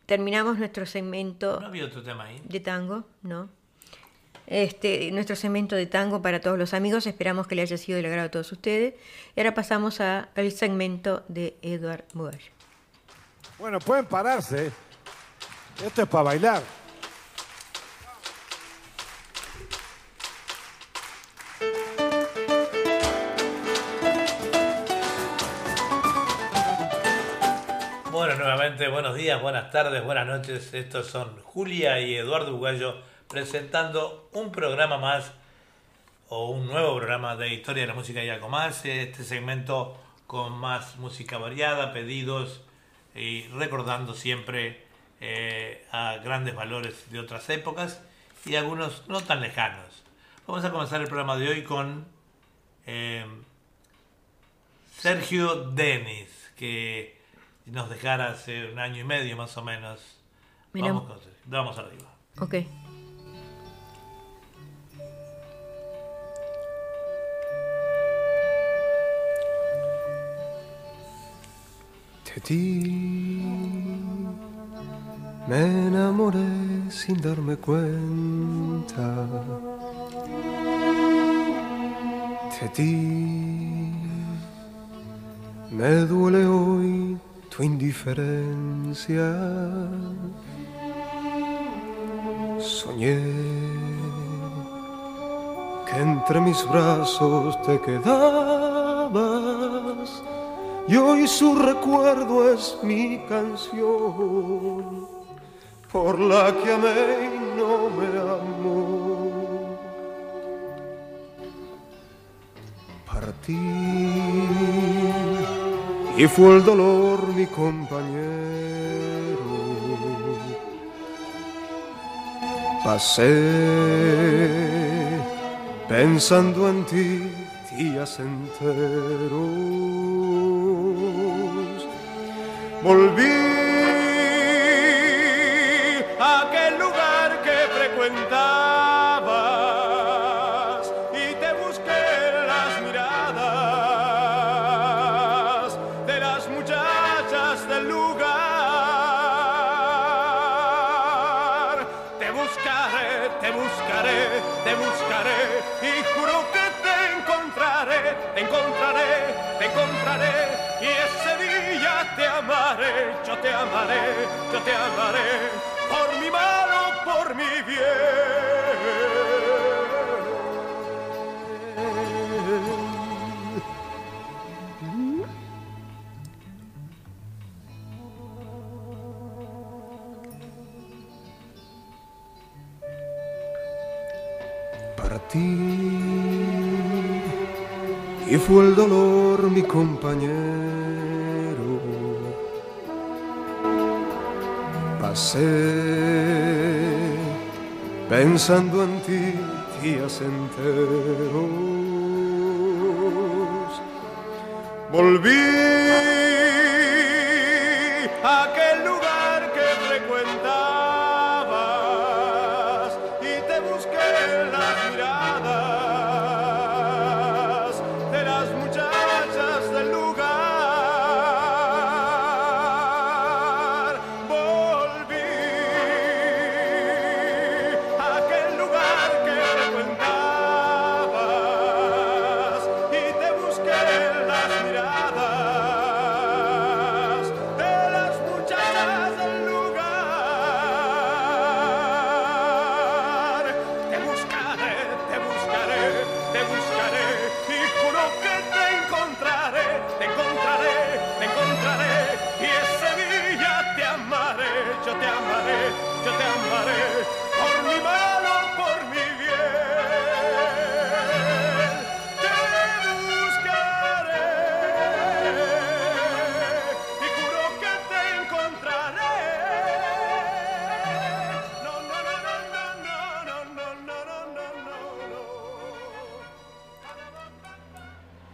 terminamos nuestro segmento ¿No había otro tema ahí? de tango, ¿no? Este, nuestro segmento de tango para todos los amigos, esperamos que le haya sido del agrado a todos ustedes. Y ahora pasamos al segmento de Eduard Mugallo. Bueno, pueden pararse. Esto es para bailar. Bueno, nuevamente buenos días, buenas tardes, buenas noches. Estos son Julia y Eduardo Ugallo presentando un programa más o un nuevo programa de Historia de la Música y algo más. Este segmento con más música variada, pedidos y recordando siempre eh, a grandes valores de otras épocas y algunos no tan lejanos. Vamos a comenzar el programa de hoy con eh, Sergio Denis, que nos dejara hace un año y medio más o menos. Mira. Vamos, con Sergio. vamos arriba. Ok. Ti me enamoré sin darme cuenta. De ti me duele hoy indiferencia. Soñé que entre mis brazos te quedabas y hoy su recuerdo es mi canción por la que amé y no me amó. Partí y fue el dolor mi compañero. Pasé pensando en ti días enteros. Volví te buscaré y juro que te encontraré, te encontraré, te encontraré y ese día te amaré, yo te amaré, yo te amaré por mi mal o por mi bien. El dolor mi compañero. Pasé pensando en ti días enteros. Volví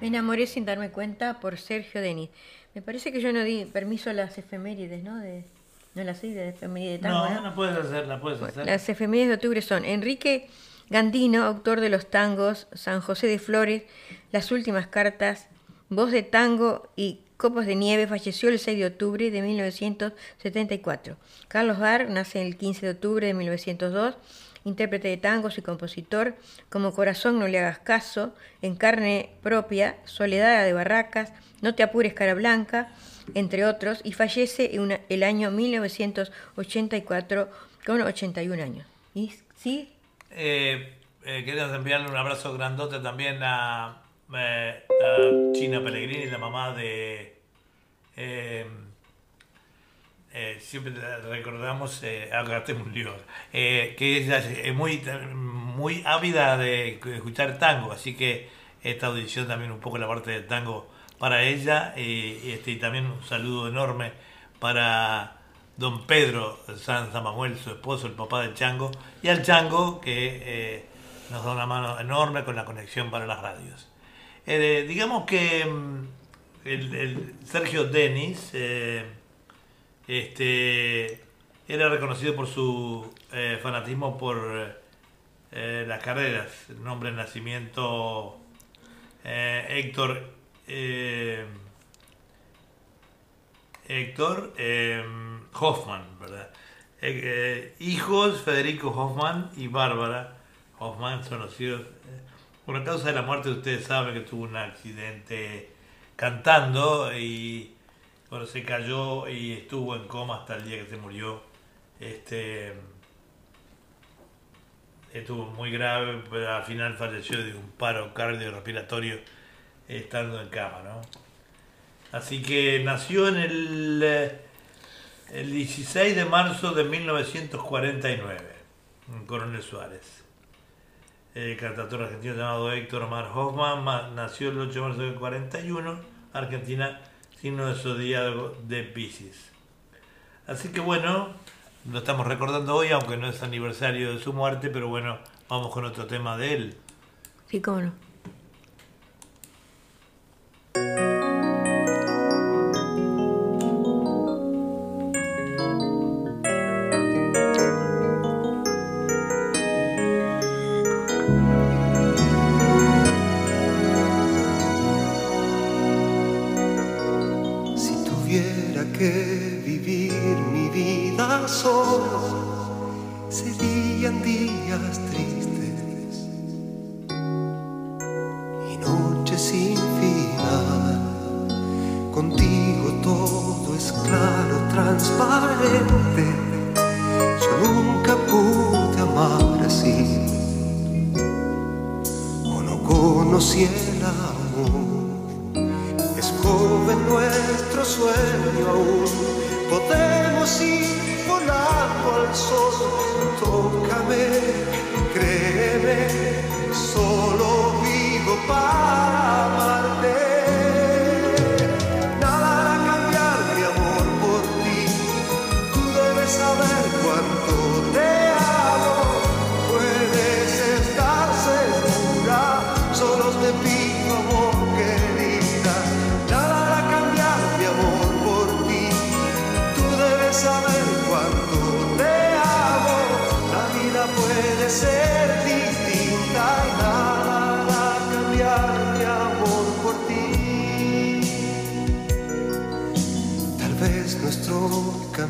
Me enamoré sin darme cuenta por Sergio Denis. Me parece que yo no di permiso a las efemérides, ¿no? De, no las di de efemérides de tango. No, no puedes hacerla, puedes hacer. Las efemérides de octubre son Enrique Gandino, autor de los tangos San José de Flores, Las últimas cartas, Voz de tango y Copos de nieve, falleció el 6 de octubre de 1974. Carlos Bar nace el 15 de octubre de 1902, intérprete de tangos y compositor, como Corazón no le hagas caso, En carne propia, Soledad de Barracas, No te apures cara blanca, entre otros, y fallece en el año 1984 con 81 años. ¿Y sí? Eh, eh, queremos enviarle un abrazo grandote también a, eh, a China Pellegrini, la mamá de... eh, eh, siempre recordamos, eh, un lío, eh, que ella es muy, muy ávida de escuchar tango, así que esta audición también un poco la parte del tango para ella, eh, y este, y también un saludo enorme para don Pedro San Manuel, su esposo, el papá del Chango, y al Chango que eh, nos da una mano enorme con la conexión para las radios. Eh, digamos que mm, el, Sergio Denis eh, este, era reconocido por su eh, fanatismo por eh, las carreras. Nombre de nacimiento eh, Héctor Héctor eh, Hoffman, ¿verdad? Hijos Federico Hoffman y Bárbara Hoffman son los hijos. por la causa de la muerte, ustedes saben que tuvo un accidente cantando y bueno, se cayó y estuvo en coma hasta el día que se murió. Este estuvo muy grave, pero al final falleció de un paro cardiorrespiratorio estando en cama, ¿no? Así que nació en el, eh, el 16 de marzo de 1949, en Coronel Suárez. El cantautor argentino llamado Héctor Mar Hoffman ma- nació el 8 de marzo del 41, Argentina, signo de de Pisces. Así que bueno, lo estamos recordando hoy, aunque no es aniversario de su muerte, pero bueno, vamos con otro tema de él. Sí, cómo no. Solo, serían días tristes y noches sin final. Contigo todo es claro, transparente. Yo nunca pude amar así, o no conocí el amor. Es joven nuestro sueño aún, podemos ir volando al sol. Tócame, créeme, solo vivo para amarte.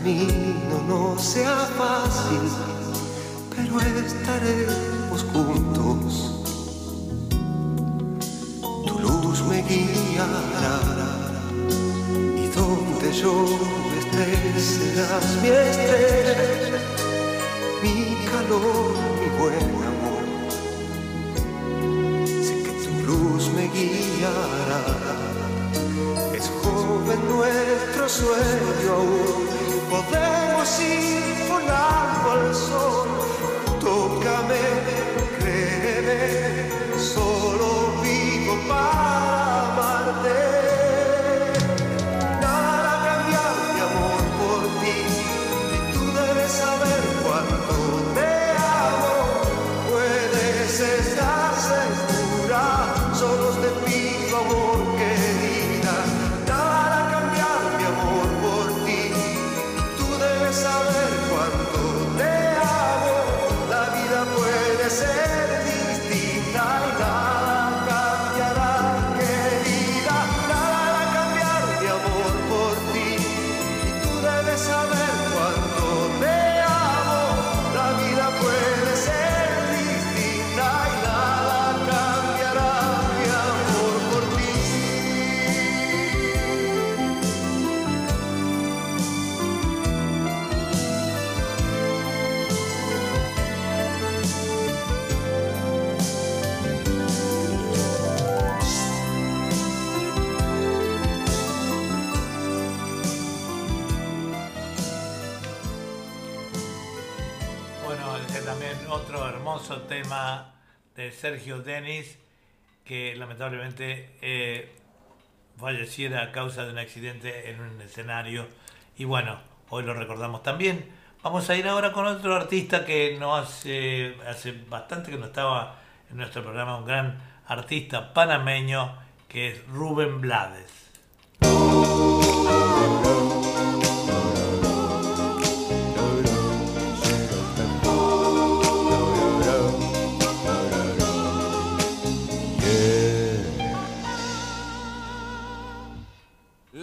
Camino no sea fácil, pero estaremos juntos. Tu luz me guiará y donde yo esté serás mi estrella, mi calor, mi buen amor. Sé que tu luz me guiará. Es joven nuestro sueño aún. Podemos ir volando al sol. Tócame, créeme, solo vivo para Sergio Denis, que lamentablemente eh, falleciera a causa de un accidente en un escenario. Y bueno, hoy lo recordamos también. Vamos a ir ahora con otro artista que no hace, hace bastante que no estaba en nuestro programa, un gran artista panameño que es Rubén Blades.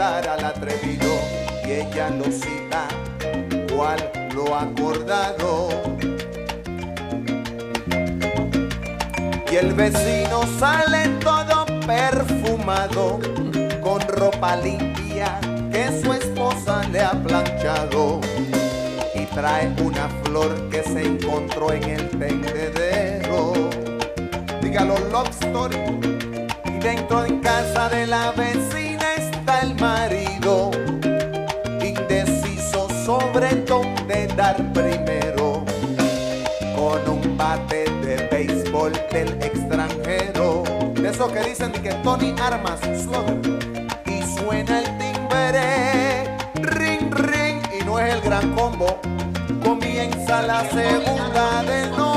al atrevido y ella lo cita cual lo acordado y el vecino sale todo perfumado con ropa limpia que su esposa le ha planchado y trae una flor que se encontró en el tendedero. Dígalo, love story. Y dentro en casa de la vecina marido, indeciso sobre dónde dar primero, con un bate de béisbol del extranjero. De esos que dicen de que Tony Armas, slugger. Y suena el timbre, ring, ring, y no es el gran combo. Comienza la segunda del noveno.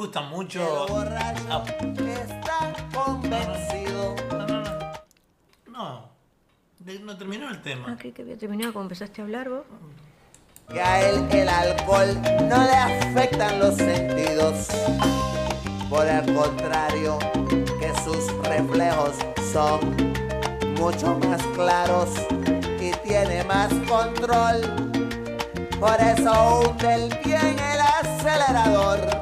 Gusta mucho. Ah, Está convencido. no, de- no terminó el tema. Ah, creí que había terminado como empezaste a hablar vos. Que a él el alcohol no le afectan los sentidos. Por el contrario, que sus reflejos son mucho más claros y tiene más control. Por eso hunde el bien el acelerador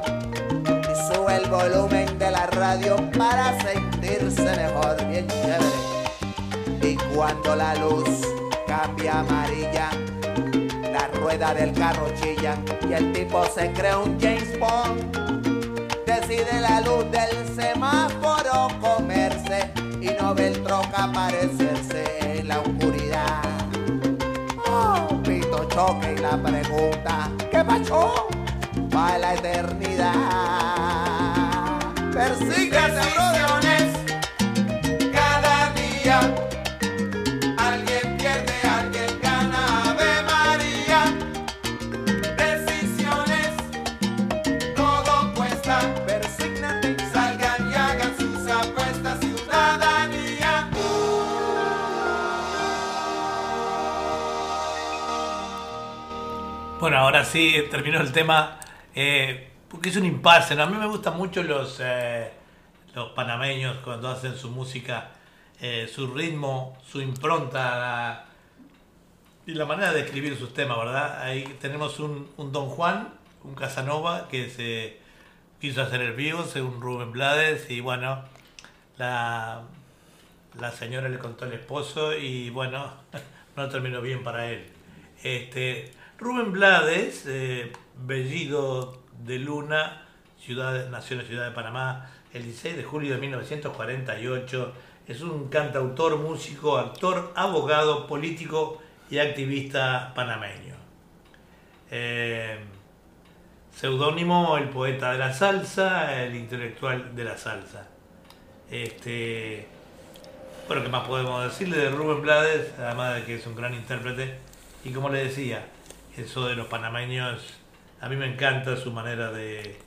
el volumen de la radio para sentirse mejor, bien chévere. Y cuando la luz cambia amarilla, la rueda del carro chilla y el tipo se cree un James Bond. Decide la luz del semáforo comerse y no ve el troca aparecerse en la oscuridad. Oh, pito choque y la pregunta, ¿qué pasó? para la eternidad. Persigna sanciones, cada día, alguien pierde, alguien gana de María. Decisiones, todo cuesta. Persígnate, salgan y hagan sus apuestas, ciudadanía. Bueno, ahora sí, termino el tema. Eh, porque es un impasse. A mí me gustan mucho los, eh, los panameños cuando hacen su música, eh, su ritmo, su impronta y la manera de escribir sus temas, ¿verdad? Ahí tenemos un, un Don Juan, un Casanova, que se quiso hacer el vivo, según Rubén Blades, y bueno, la, la señora le contó al esposo y bueno, no terminó bien para él. Este, Rubén Blades, eh, Bellido de Luna, ciudad, nació en la ciudad de Panamá el 16 de julio de 1948. Es un cantautor, músico, actor, abogado, político y activista panameño. Eh, seudónimo el poeta de la salsa, el intelectual de la salsa. Este, bueno, ¿qué más podemos decirle de Rubén Blades? Además de que es un gran intérprete. Y como le decía, eso de los panameños, a mí me encanta su manera de,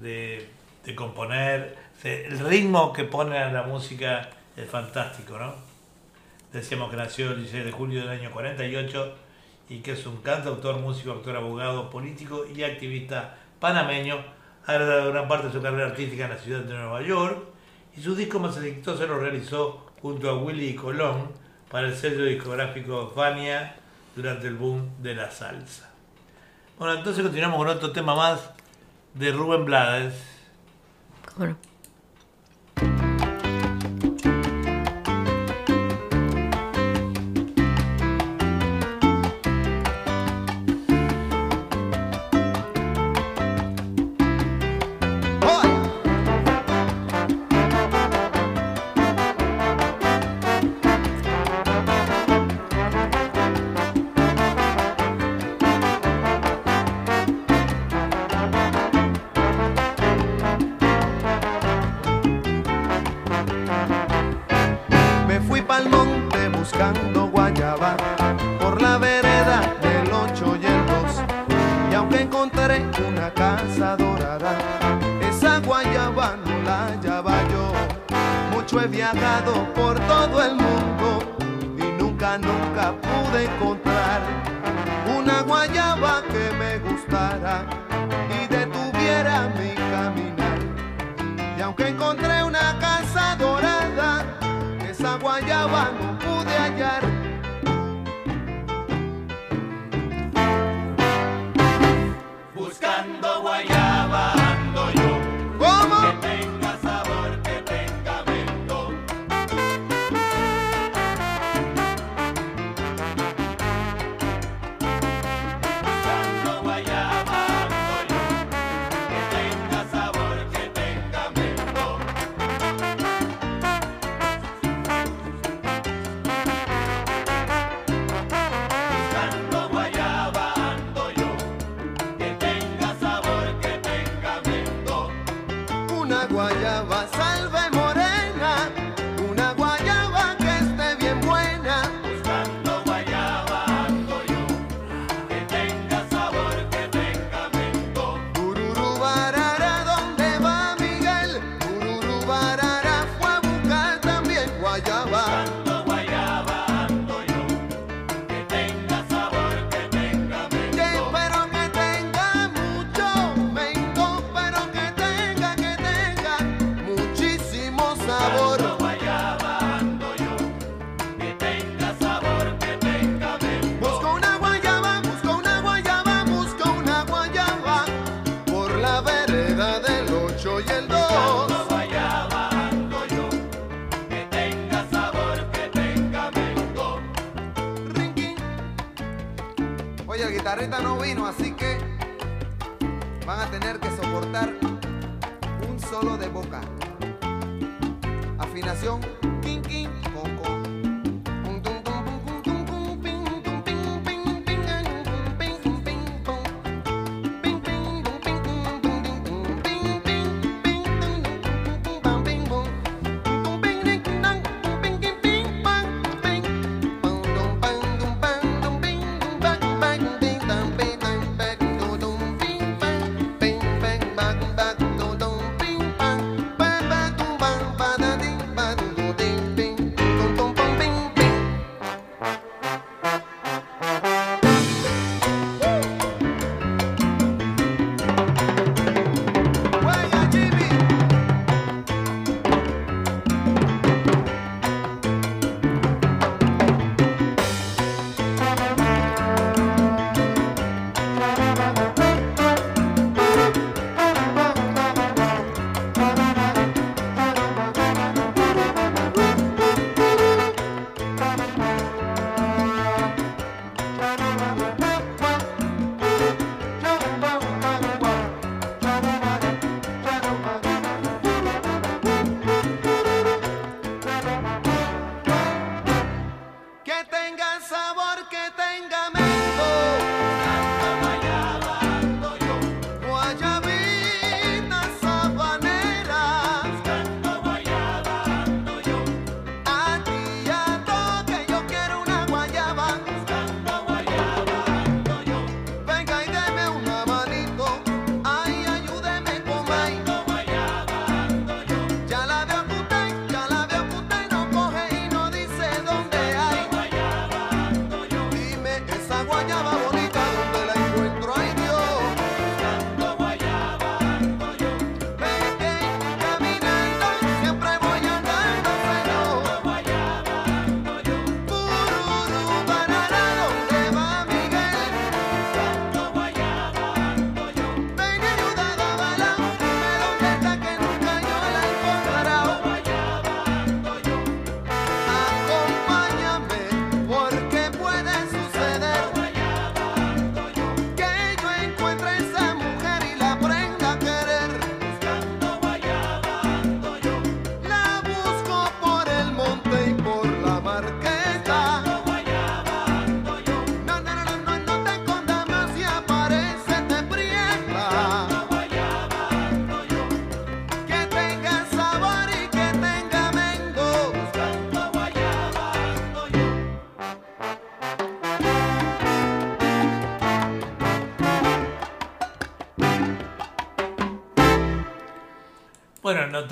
de, componer. El ritmo que pone a la música es fantástico, ¿no? Decíamos que nació el 16 de julio del año 48 y que es un cantautor, músico, actor, abogado, político y activista panameño. Ha dado gran parte de su carrera artística en la ciudad de Nueva York y su disco más exitoso lo realizó junto a Willy Colón para el sello discográfico Fania durante el boom de la salsa. Bueno, entonces continuamos con otro tema más de Rubén Blades.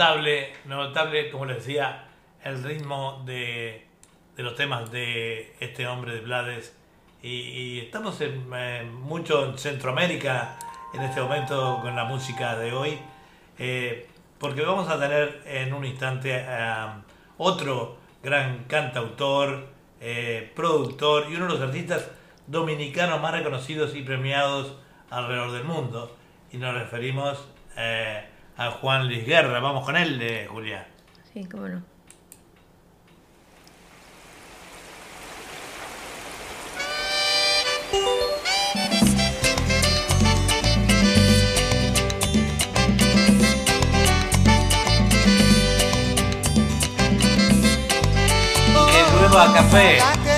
notable, notable, como les decía, el ritmo de, de los temas de este hombre de Blades. Y, estamos en, eh, mucho en Centroamérica en este momento con la música de hoy, eh, porque vamos a tener en un instante a otro gran cantautor, eh, productor y uno de los artistas dominicanos más reconocidos y premiados alrededor del mundo. Y nos referimos eh, a Juan Luis Guerra. Vamos con él, eh, Julia. Sí, cómo no. Que a café.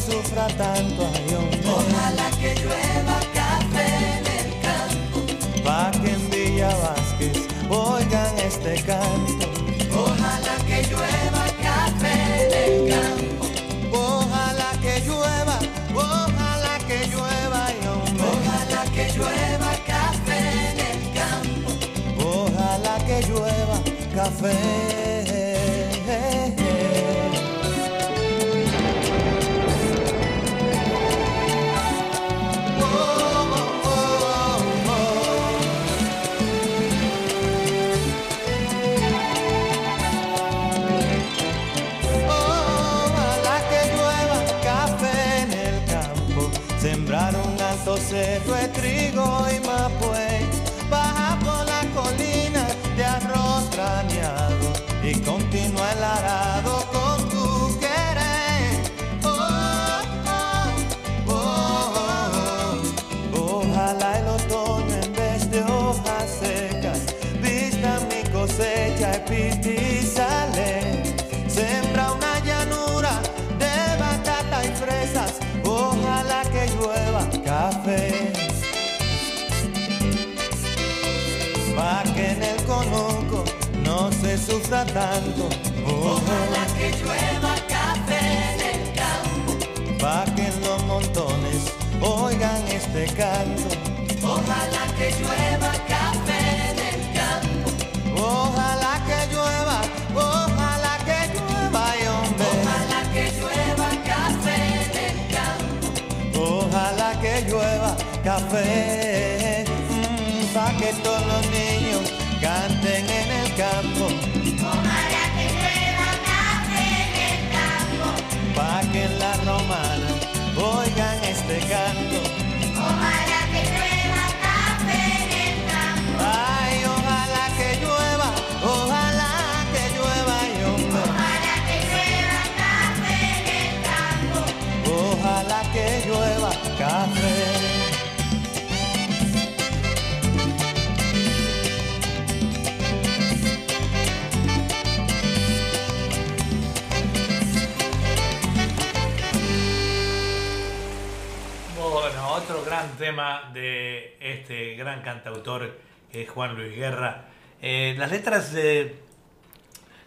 sufra tanto hay hombre. Ojalá que llueva café en el campo. Pa' que en Villa Vázquez oigan este canto. Ojalá que llueva café en el campo. Ojalá que llueva, ojalá que llueva y hombre. Ojalá que llueva café en el campo. Ojalá que llueva café. Juan Luis Guerra. Eh, las letras, eh,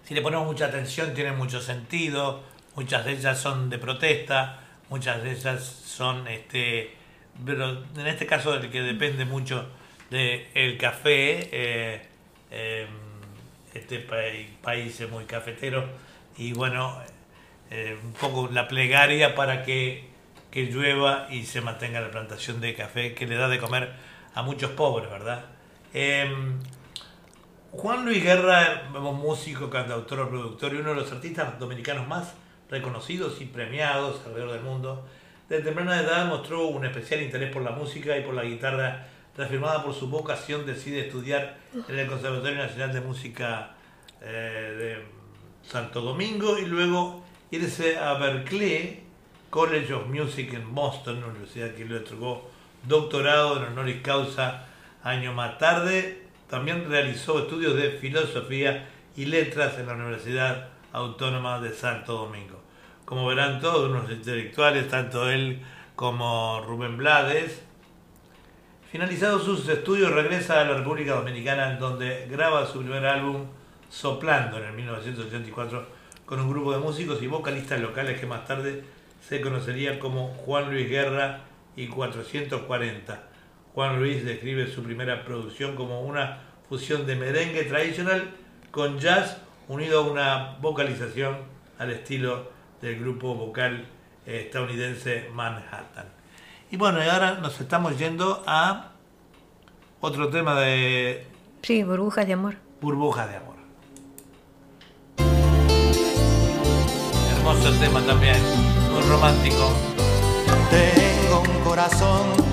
si le ponemos mucha atención, tienen mucho sentido. Muchas de ellas son de protesta, muchas de ellas son, este, pero en este caso el que depende mucho del de café, eh, em, este país es muy cafetero, y bueno, eh, un poco la plegaria para que, que llueva y se mantenga la plantación de café que le da de comer a muchos pobres, ¿verdad? Em, Juan Luis Guerra, músico, cantautor, productor y uno de los artistas dominicanos más reconocidos y premiados alrededor del mundo. Desde temprana edad mostró un especial interés por la música y por la guitarra, reafirmada por su vocación, decide estudiar en el Conservatorio Nacional de Música eh, de Santo Domingo y luego irse a Berkeley College of Music en Boston, una universidad que le otorgó doctorado en honoris causa año más tarde. También realizó estudios de filosofía y letras en la Universidad Autónoma de Santo Domingo. Como verán todos unos intelectuales, tanto él como Rubén Blades. Finalizados sus estudios regresa a la República Dominicana donde graba su primer álbum Soplando en el 1984 con un grupo de músicos y vocalistas locales que más tarde se conocería como Juan Luis Guerra y 440. Juan Luis describe su primera producción como una fusión de merengue tradicional con jazz unido a una vocalización al estilo del grupo vocal eh, estadounidense Manhattan. Y bueno, y ahora nos estamos yendo a otro tema de Sí, burbujas de amor. Burbujas de Amor. Hermoso el tema también, muy romántico. Tengo un corazón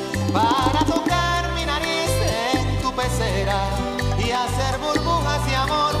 para tocar mi nariz en tu pecera y hacer burbujas de amor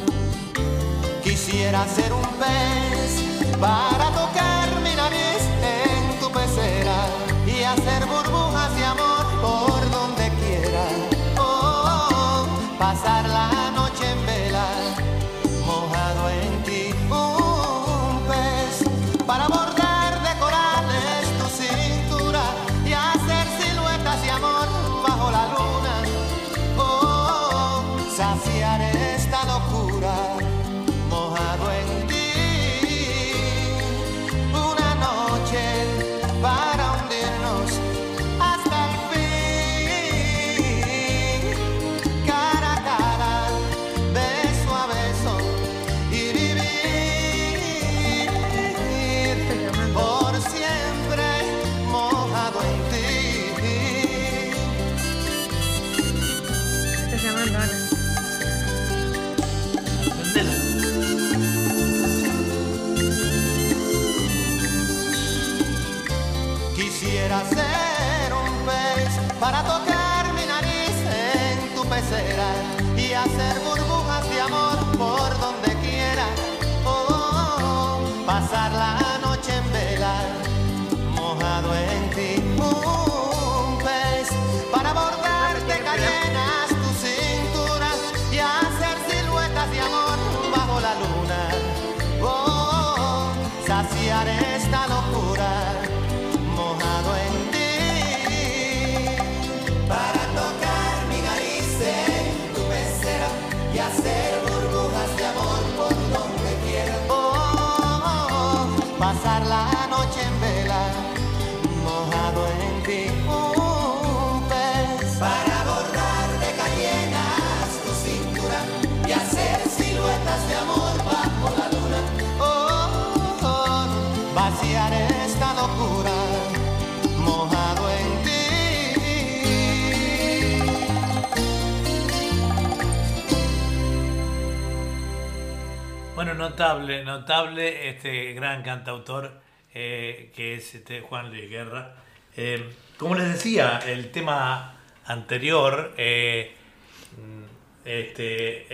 Quisiera ser un pez para tocar mi nariz para tocar mi nariz en tu pecera y hacer burbujas de amor por donde notable, notable este gran cantautor eh, que es este Juan Luis Guerra. Eh, como les decía, el tema anterior, eh, este,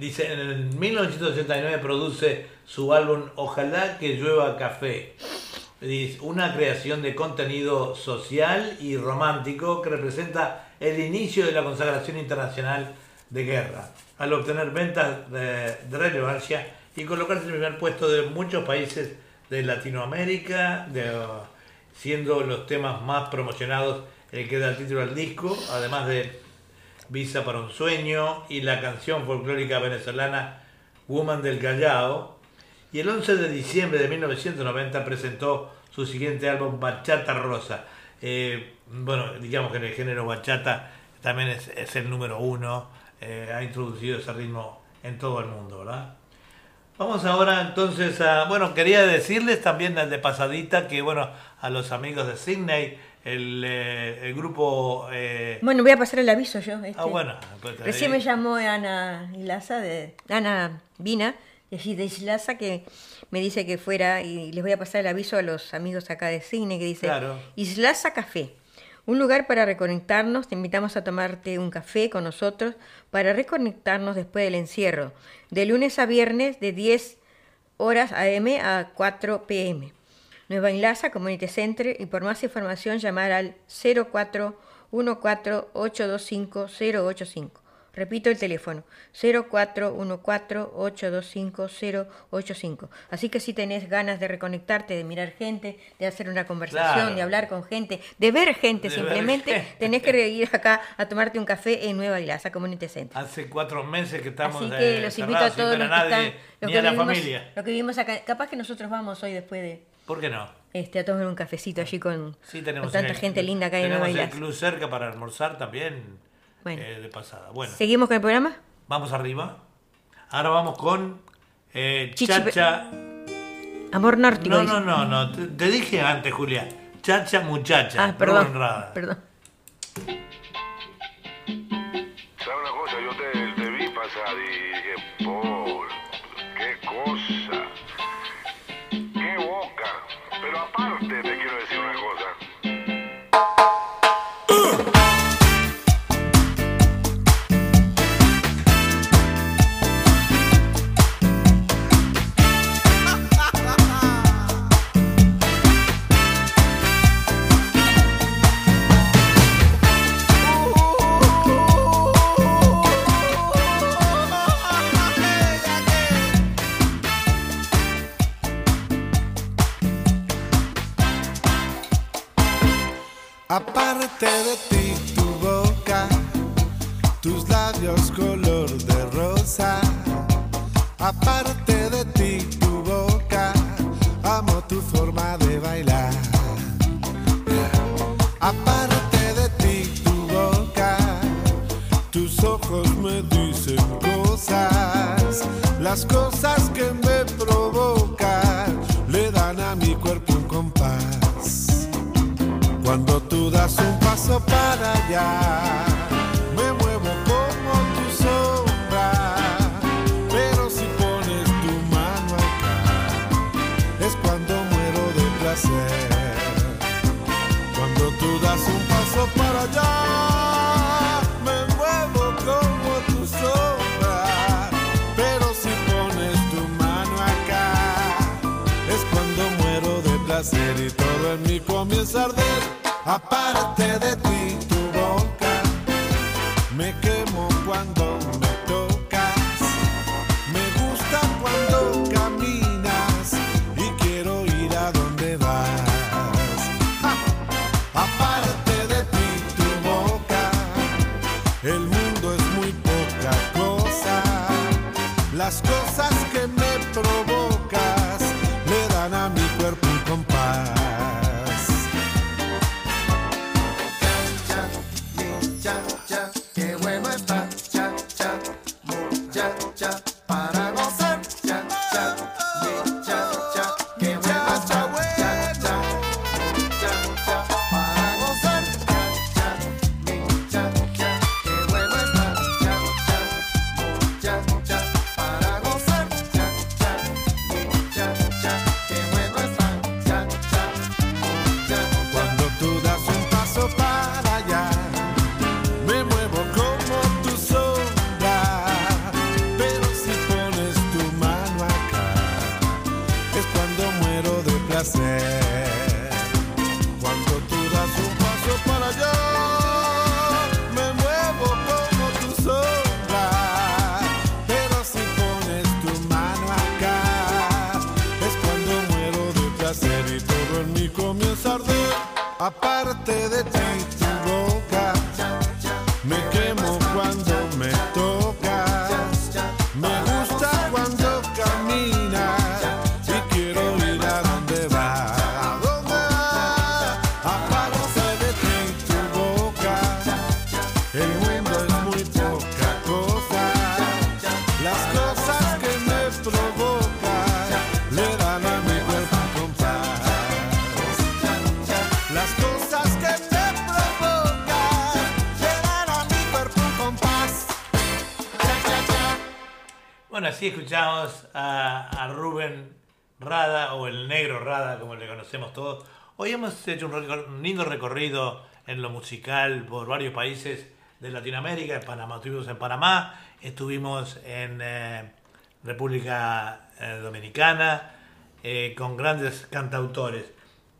dice, en el 1989 produce su álbum Ojalá que llueva café. Una creación de contenido social y romántico que representa el inicio de la consagración internacional de guerra, al obtener ventas de relevancia y colocarse en el primer puesto de muchos países de Latinoamérica, siendo los temas más promocionados el que da el título al disco, además de Visa para un sueño y la canción folclórica venezolana Woman del Callao. Y el 11 de diciembre de 1990 presentó su siguiente álbum Bachata Rosa. Eh, bueno, digamos que en el género bachata también es, es el número uno, eh, ha introducido ese ritmo en todo el mundo, ¿verdad? Vamos ahora entonces a, bueno, quería decirles también de pasadita que, bueno, a los amigos de Sydney, el, eh, el grupo... eh, Bueno, voy a pasar el aviso yo. este. ah, bueno, pues, Recién me llamó Ana Ilaza, de, Ana Vina, de Islaza, que me dice que fuera, y les voy a pasar el aviso a los amigos acá de cine, que dice, Claro. Islaza Café, un lugar para reconectarnos, te invitamos a tomarte un café con nosotros para reconectarnos después del encierro, de lunes a viernes de 10 horas AM a 4 PM. Nueva Enlaza Community Center y por más información llamar al 0414-825-085. Repito el teléfono, 0414-825-085. Así que si tenés ganas de reconectarte, de mirar gente, de hacer una conversación, Claro. de hablar con gente, de ver gente De ver simplemente, gente. tenés que ir acá a tomarte un café en Nueva Enlaza Community Center. Hace cuatro meses que estamos Así que eh, los invito a todos los que nadie, están, los que a la vivimos, familia. los que vivimos acá. Capaz que nosotros vamos hoy después de ¿Por qué no? este a tomar un cafecito allí con, Sí, con tanta el- gente linda acá en tenemos Nueva el Enlaza. club cerca para almorzar también Bueno. eh, de pasada. Bueno, ¿Seguimos con el programa? vamos arriba. Ahora vamos con eh, Chacha. Amor nórdico. No, no, no, no. Te, te dije antes, Julia. Chacha muchacha. Ah, perdón. Perdón. Las cosas que me provocan le dan a mi cuerpo un compás. Cuando tú das un paso para allá, y todo en mí comienza a arder. Aparte de ti, placer. Cuando tú das un paso para allá, me muevo como tu sombra. Pero si pones tu mano acá, es cuando muero de placer y todo en mí comienza a arder. Aparte de ti, así escuchamos a, a Rubén Rada, o el negro Rada, como le conocemos todos. Hoy hemos hecho un, recor- un lindo recorrido en lo musical por varios países de Latinoamérica. En Panamá, estuvimos en Panamá, estuvimos en eh, República eh, Dominicana, eh, con grandes cantautores.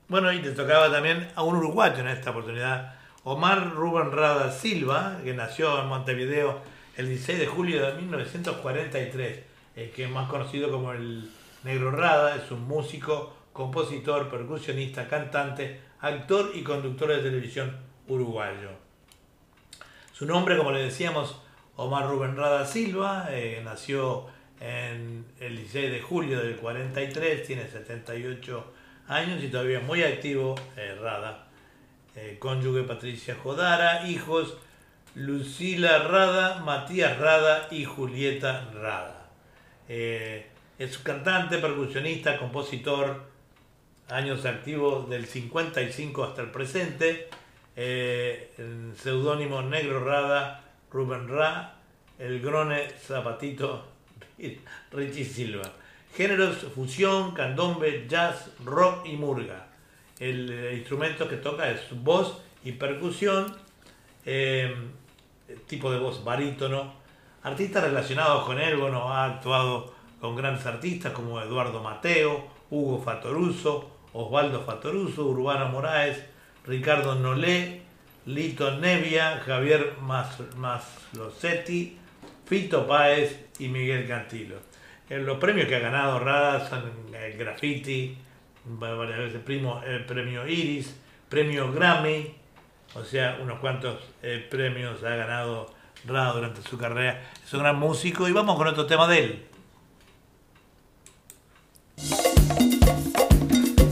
Bueno, y te tocaba también a un uruguayo en esta oportunidad, Omar Rubén Rada Silva, que nació en Montevideo el 16 de julio de 1943, eh, que es más conocido como el Negro Rada, es un músico, compositor, percusionista, cantante, actor y conductor de televisión uruguayo. Su nombre, como le decíamos, Omar Rubén Rada Silva, eh, nació en el 16 de julio del 43, tiene 78 años y todavía muy activo eh, Rada. Eh, cónyuge Patricia Jodara, hijos Lucila Rada, Matías Rada y Julieta Rada. Eh, es cantante, percusionista, compositor, años activos del 55 hasta el presente, eh, seudónimo Negro Rada, Rubén Ra, el Grone Zapatito, Richie Silva. Géneros fusión, candombe, jazz, rock y murga. El eh, instrumento que toca es voz y percusión, eh, tipo de voz barítono. Artistas relacionados con él, bueno, ha actuado con grandes artistas como Eduardo Mateo, Hugo Fatoruso, Osvaldo Fatoruso, Urbano Moraes, Ricardo Nolé, Lito Nevia, Javier Mas- Maslosetti, Fito Páez y Miguel Cantilo. Eh, los premios que ha ganado Rada son el Graffiti, va- varias veces primo- el premio Iris, premio Grammy, o sea, unos cuantos eh, premios ha ganado Rada durante su carrera. Es un gran músico y vamos con otro tema de él.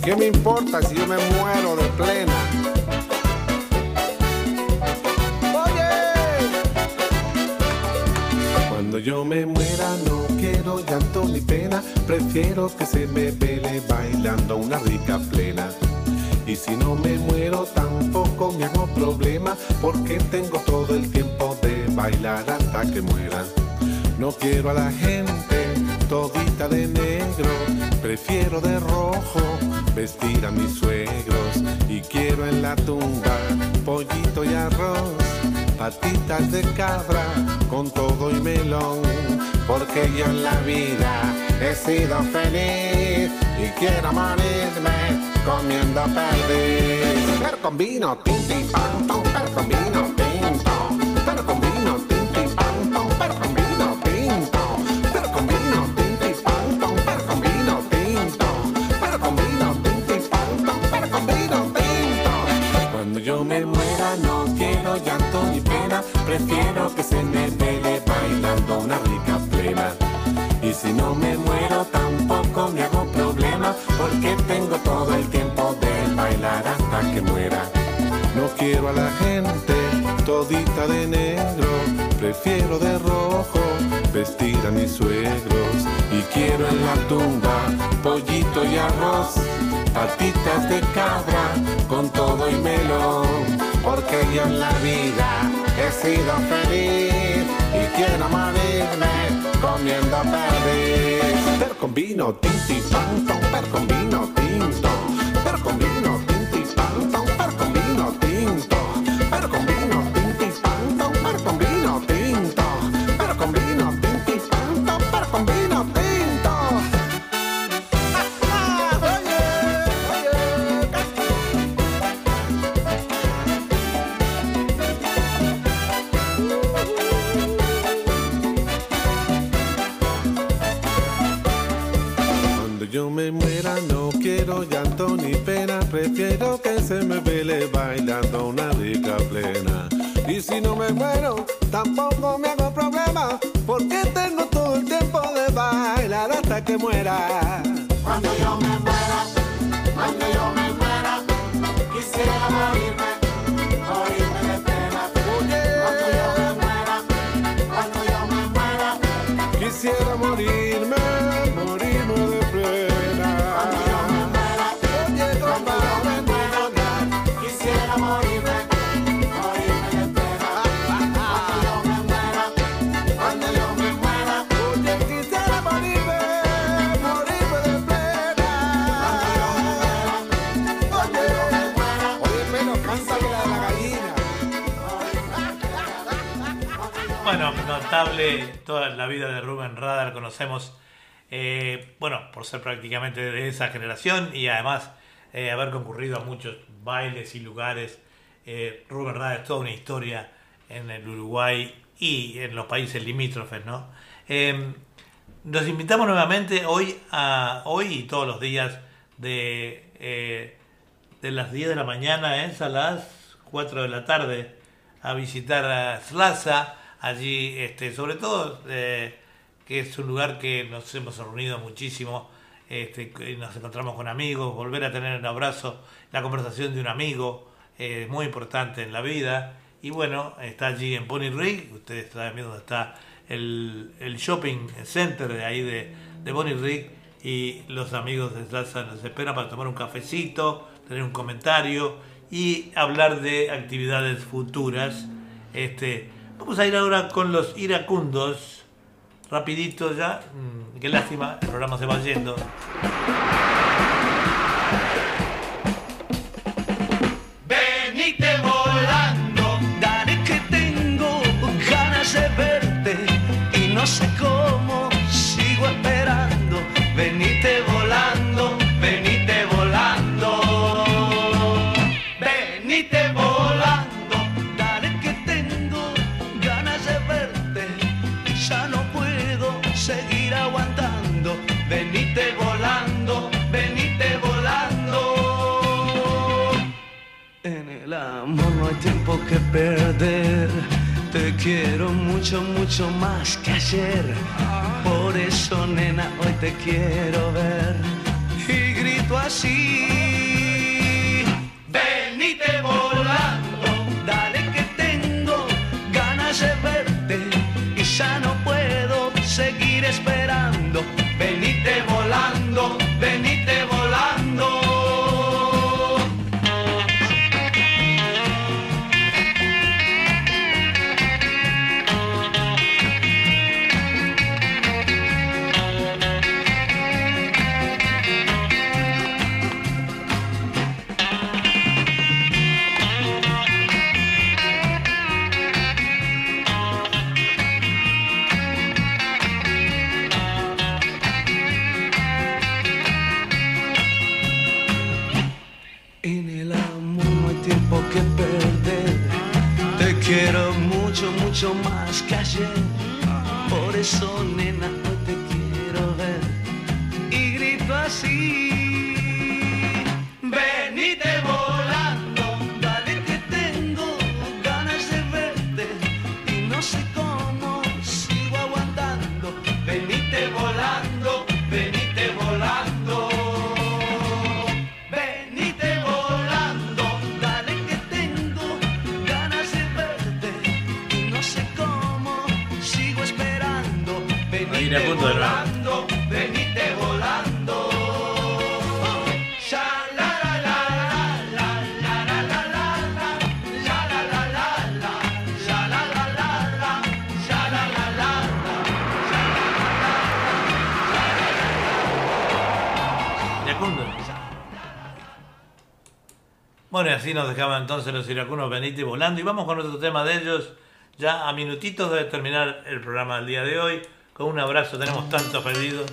¿Qué me importa si yo me muero de plena? Cuando yo me muera no quiero llanto ni pena, prefiero que se me vele bailando una rica plena. Y si no me muero tampoco me hago problema, porque tengo todo el tiempo de bailar hasta que muera. No quiero a la gente todita de negro, prefiero de rojo vestir a mis suegros y quiero en la tumba pollito y arroz, patitas de cabra con todo y melón, porque yo en la vida he sido feliz y quiero morirme comiendo perdiz. Pero con vino, tinti, pam, pam, pero con vino tinto, pero con vino, tinti, pam, pero con vino pero con vino, tinti, pero con vino tinto, pero con vino, tinti, con vino. Cuando yo me muera no quiero llanto ni pena, prefiero que se me vele bailando una rica plena. Y si no me muero de rojo vestir a mis suegros. Y quiero en la tumba pollito y arroz, patitas de cabra con todo y melón, porque yo en la vida he sido feliz y quiero morirme comiendo perdiz. Pero con vino, conocemos, eh, bueno, por ser prácticamente de esa generación y además eh, haber concurrido a muchos bailes y lugares. Eh, Rubén Radar es toda una historia en el Uruguay y en los países limítrofes, ¿no? Eh, nos invitamos nuevamente hoy, a, hoy y todos los días de, eh, de las 10 de la mañana es a las 4 de la tarde a visitar a Slaza, allí este, sobre todo eh, que es un lugar que nos hemos reunido muchísimo, este, nos encontramos con amigos, volver a tener el abrazo, la conversación de un amigo, eh, es muy importante en la vida. Y bueno, está allí en Pony Rig, ustedes saben bien dónde está el, shopping center de ahí de, de Bonnie y los amigos de Slaza nos esperan para tomar un cafecito, tener un comentario y hablar de actividades futuras. Este, vamos a ir ahora con los iracundos, rapidito ya, Mm, qué lástima, el programa se va yendo. Tiempo que perder. Te quiero mucho, mucho más que ayer. Por eso, nena, hoy te quiero ver. Y grito así. Venite volando, dale que tengo ganas de verte. Y ya no puedo seguir esperando. Venite volando, venite beso, nena, Bueno, y así nos dejaban entonces los iracunos Benítez volando. Y vamos con otro tema de ellos, ya a minutitos de terminar el programa del día de hoy. Con un abrazo, tenemos tantos pedidos.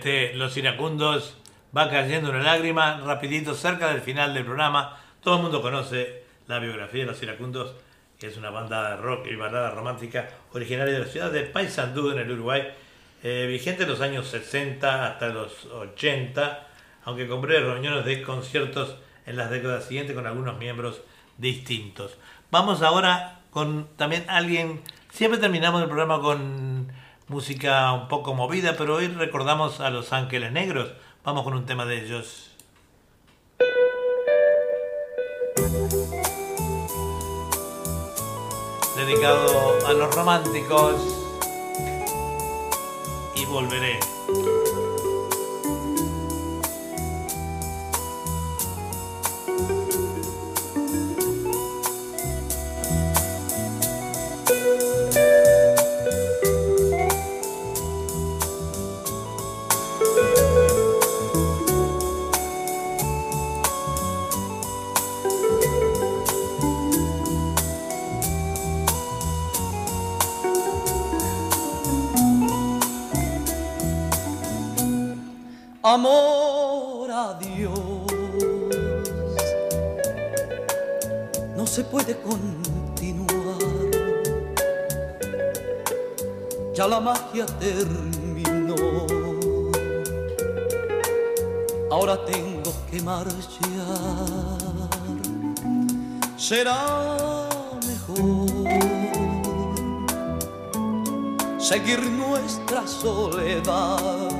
Este, los iracundos. Va cayendo una lágrima, rapidito, cerca del final del programa. Todo el mundo conoce la biografía de los iracundos, que es una banda de rock y balada romántica originaria de la ciudad de Paysandú, en el Uruguay, eh, vigente en los años 60 hasta los 80, aunque breves reuniones de conciertos en las décadas siguientes con algunos miembros distintos. Vamos ahora con también alguien, siempre terminamos el programa con música un poco movida, pero hoy recordamos a Los Ángeles Negros. Vamos con un tema de ellos. Dedicado a los románticos. Y volveré. Amor a Dios, no se puede continuar. Ya la magia terminó. Ahora tengo que marchar. Será mejor seguir nuestra soledad.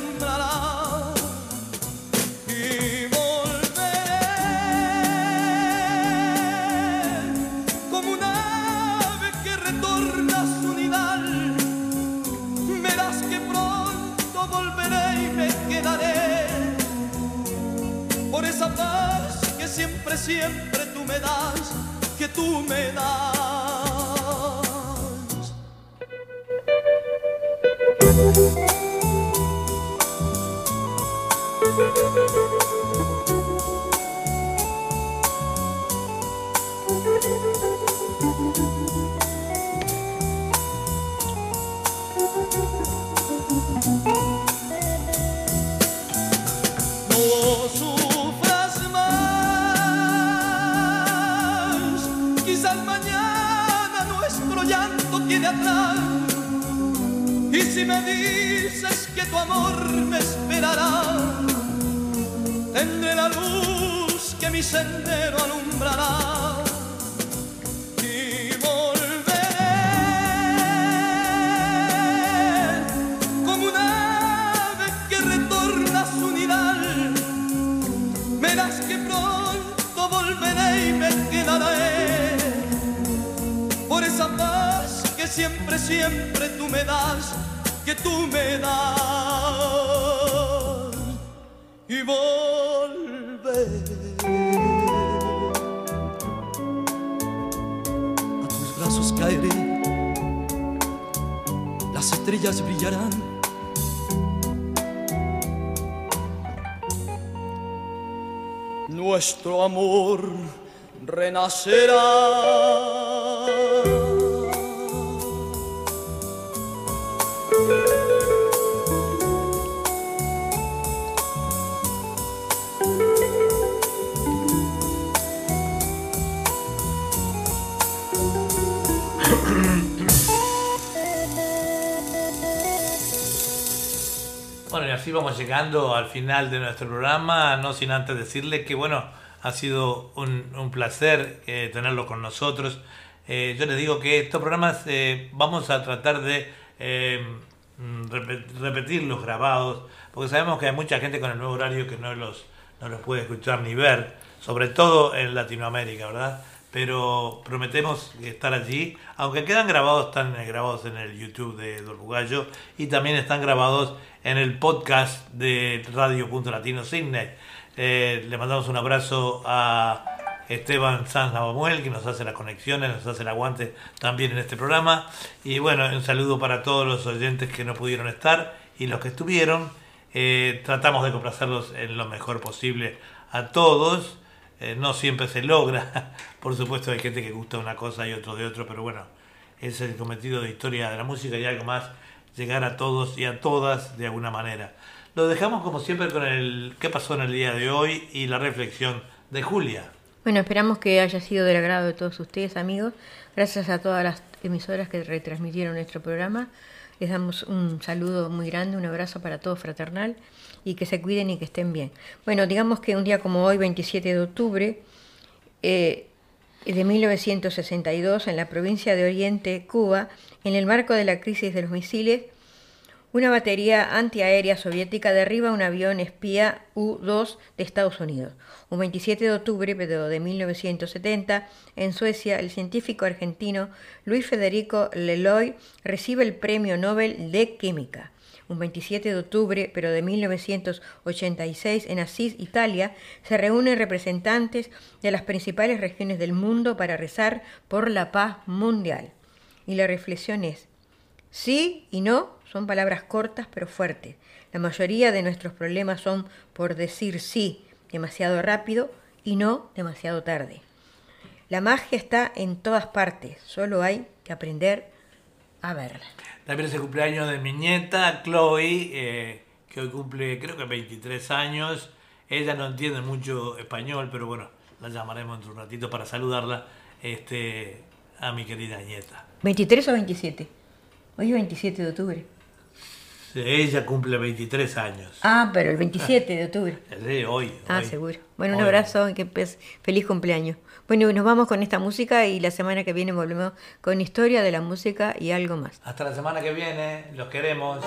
Siempre, tú me das, que tú me das. Bueno, y así vamos llegando al final de nuestro programa, no sin antes decirle que, bueno, ha sido un, un placer eh, tenerlo con nosotros. Eh, yo les digo que estos programas eh, vamos a tratar de eh, repe- repetir los grabados, porque sabemos que hay mucha gente con el nuevo horario que no los, no los puede escuchar ni ver, sobre todo en Latinoamérica, ¿verdad? Pero prometemos estar allí, aunque quedan grabados, están eh, grabados en el YouTube de Dolbugallo y también están grabados en el podcast de Radio.Latino Sydney. Eh, le mandamos un abrazo a Esteban Sanz Navamuel, que nos hace las conexiones, nos hace el aguante también en este programa. Y bueno, un saludo para todos los oyentes que no pudieron estar y los que estuvieron. Eh, tratamos de complacerlos en lo mejor posible a todos. No siempre se logra. Por supuesto hay gente que gusta una cosa y otro de otro, pero bueno, es el cometido de historia de la música y algo más, llegar a todos y a todas de alguna manera. Lo dejamos como siempre con el qué pasó en el día de hoy y la reflexión de Julia. Bueno, esperamos que haya sido del agrado de todos ustedes, amigos. Gracias a todas las emisoras que retransmitieron nuestro programa. Les damos un saludo muy grande, un abrazo para todos fraternal y que se cuiden y que estén bien. Bueno, digamos que un día como hoy, 27 de octubre eh, de 1962, en la provincia de Oriente, Cuba, en el marco de la crisis de los misiles, una batería antiaérea soviética derriba un avión espía U-2 de Estados Unidos. Un 27 de octubre de 1970, en Suecia, el científico argentino Luis Federico Leloy recibe el Premio Nobel de Química. Un 27 de octubre pero de 1986, en Asís, Italia, se reúnen representantes de las principales regiones del mundo para rezar por la paz mundial. Y la reflexión es, sí y no son palabras cortas pero fuertes. La mayoría de nuestros problemas son por decir sí demasiado rápido y no demasiado tarde. La magia está en todas partes, solo hay que aprender a verla. También es el cumpleaños de mi nieta, Chloe, eh, que hoy cumple creo que 23 años. Ella no entiende mucho español, pero bueno, la llamaremos dentro de un ratito para saludarla este, a mi querida nieta. ¿23 o 27? Hoy es 27 de octubre. Ella cumple 23 años. Ah, pero el 27 de octubre. Sí, hoy. Ah, hoy. seguro. Bueno, un abrazo y que feliz cumpleaños. Bueno, nos vamos con esta música y la semana que viene volvemos con historia de la música y algo más. Hasta la semana que viene, los queremos.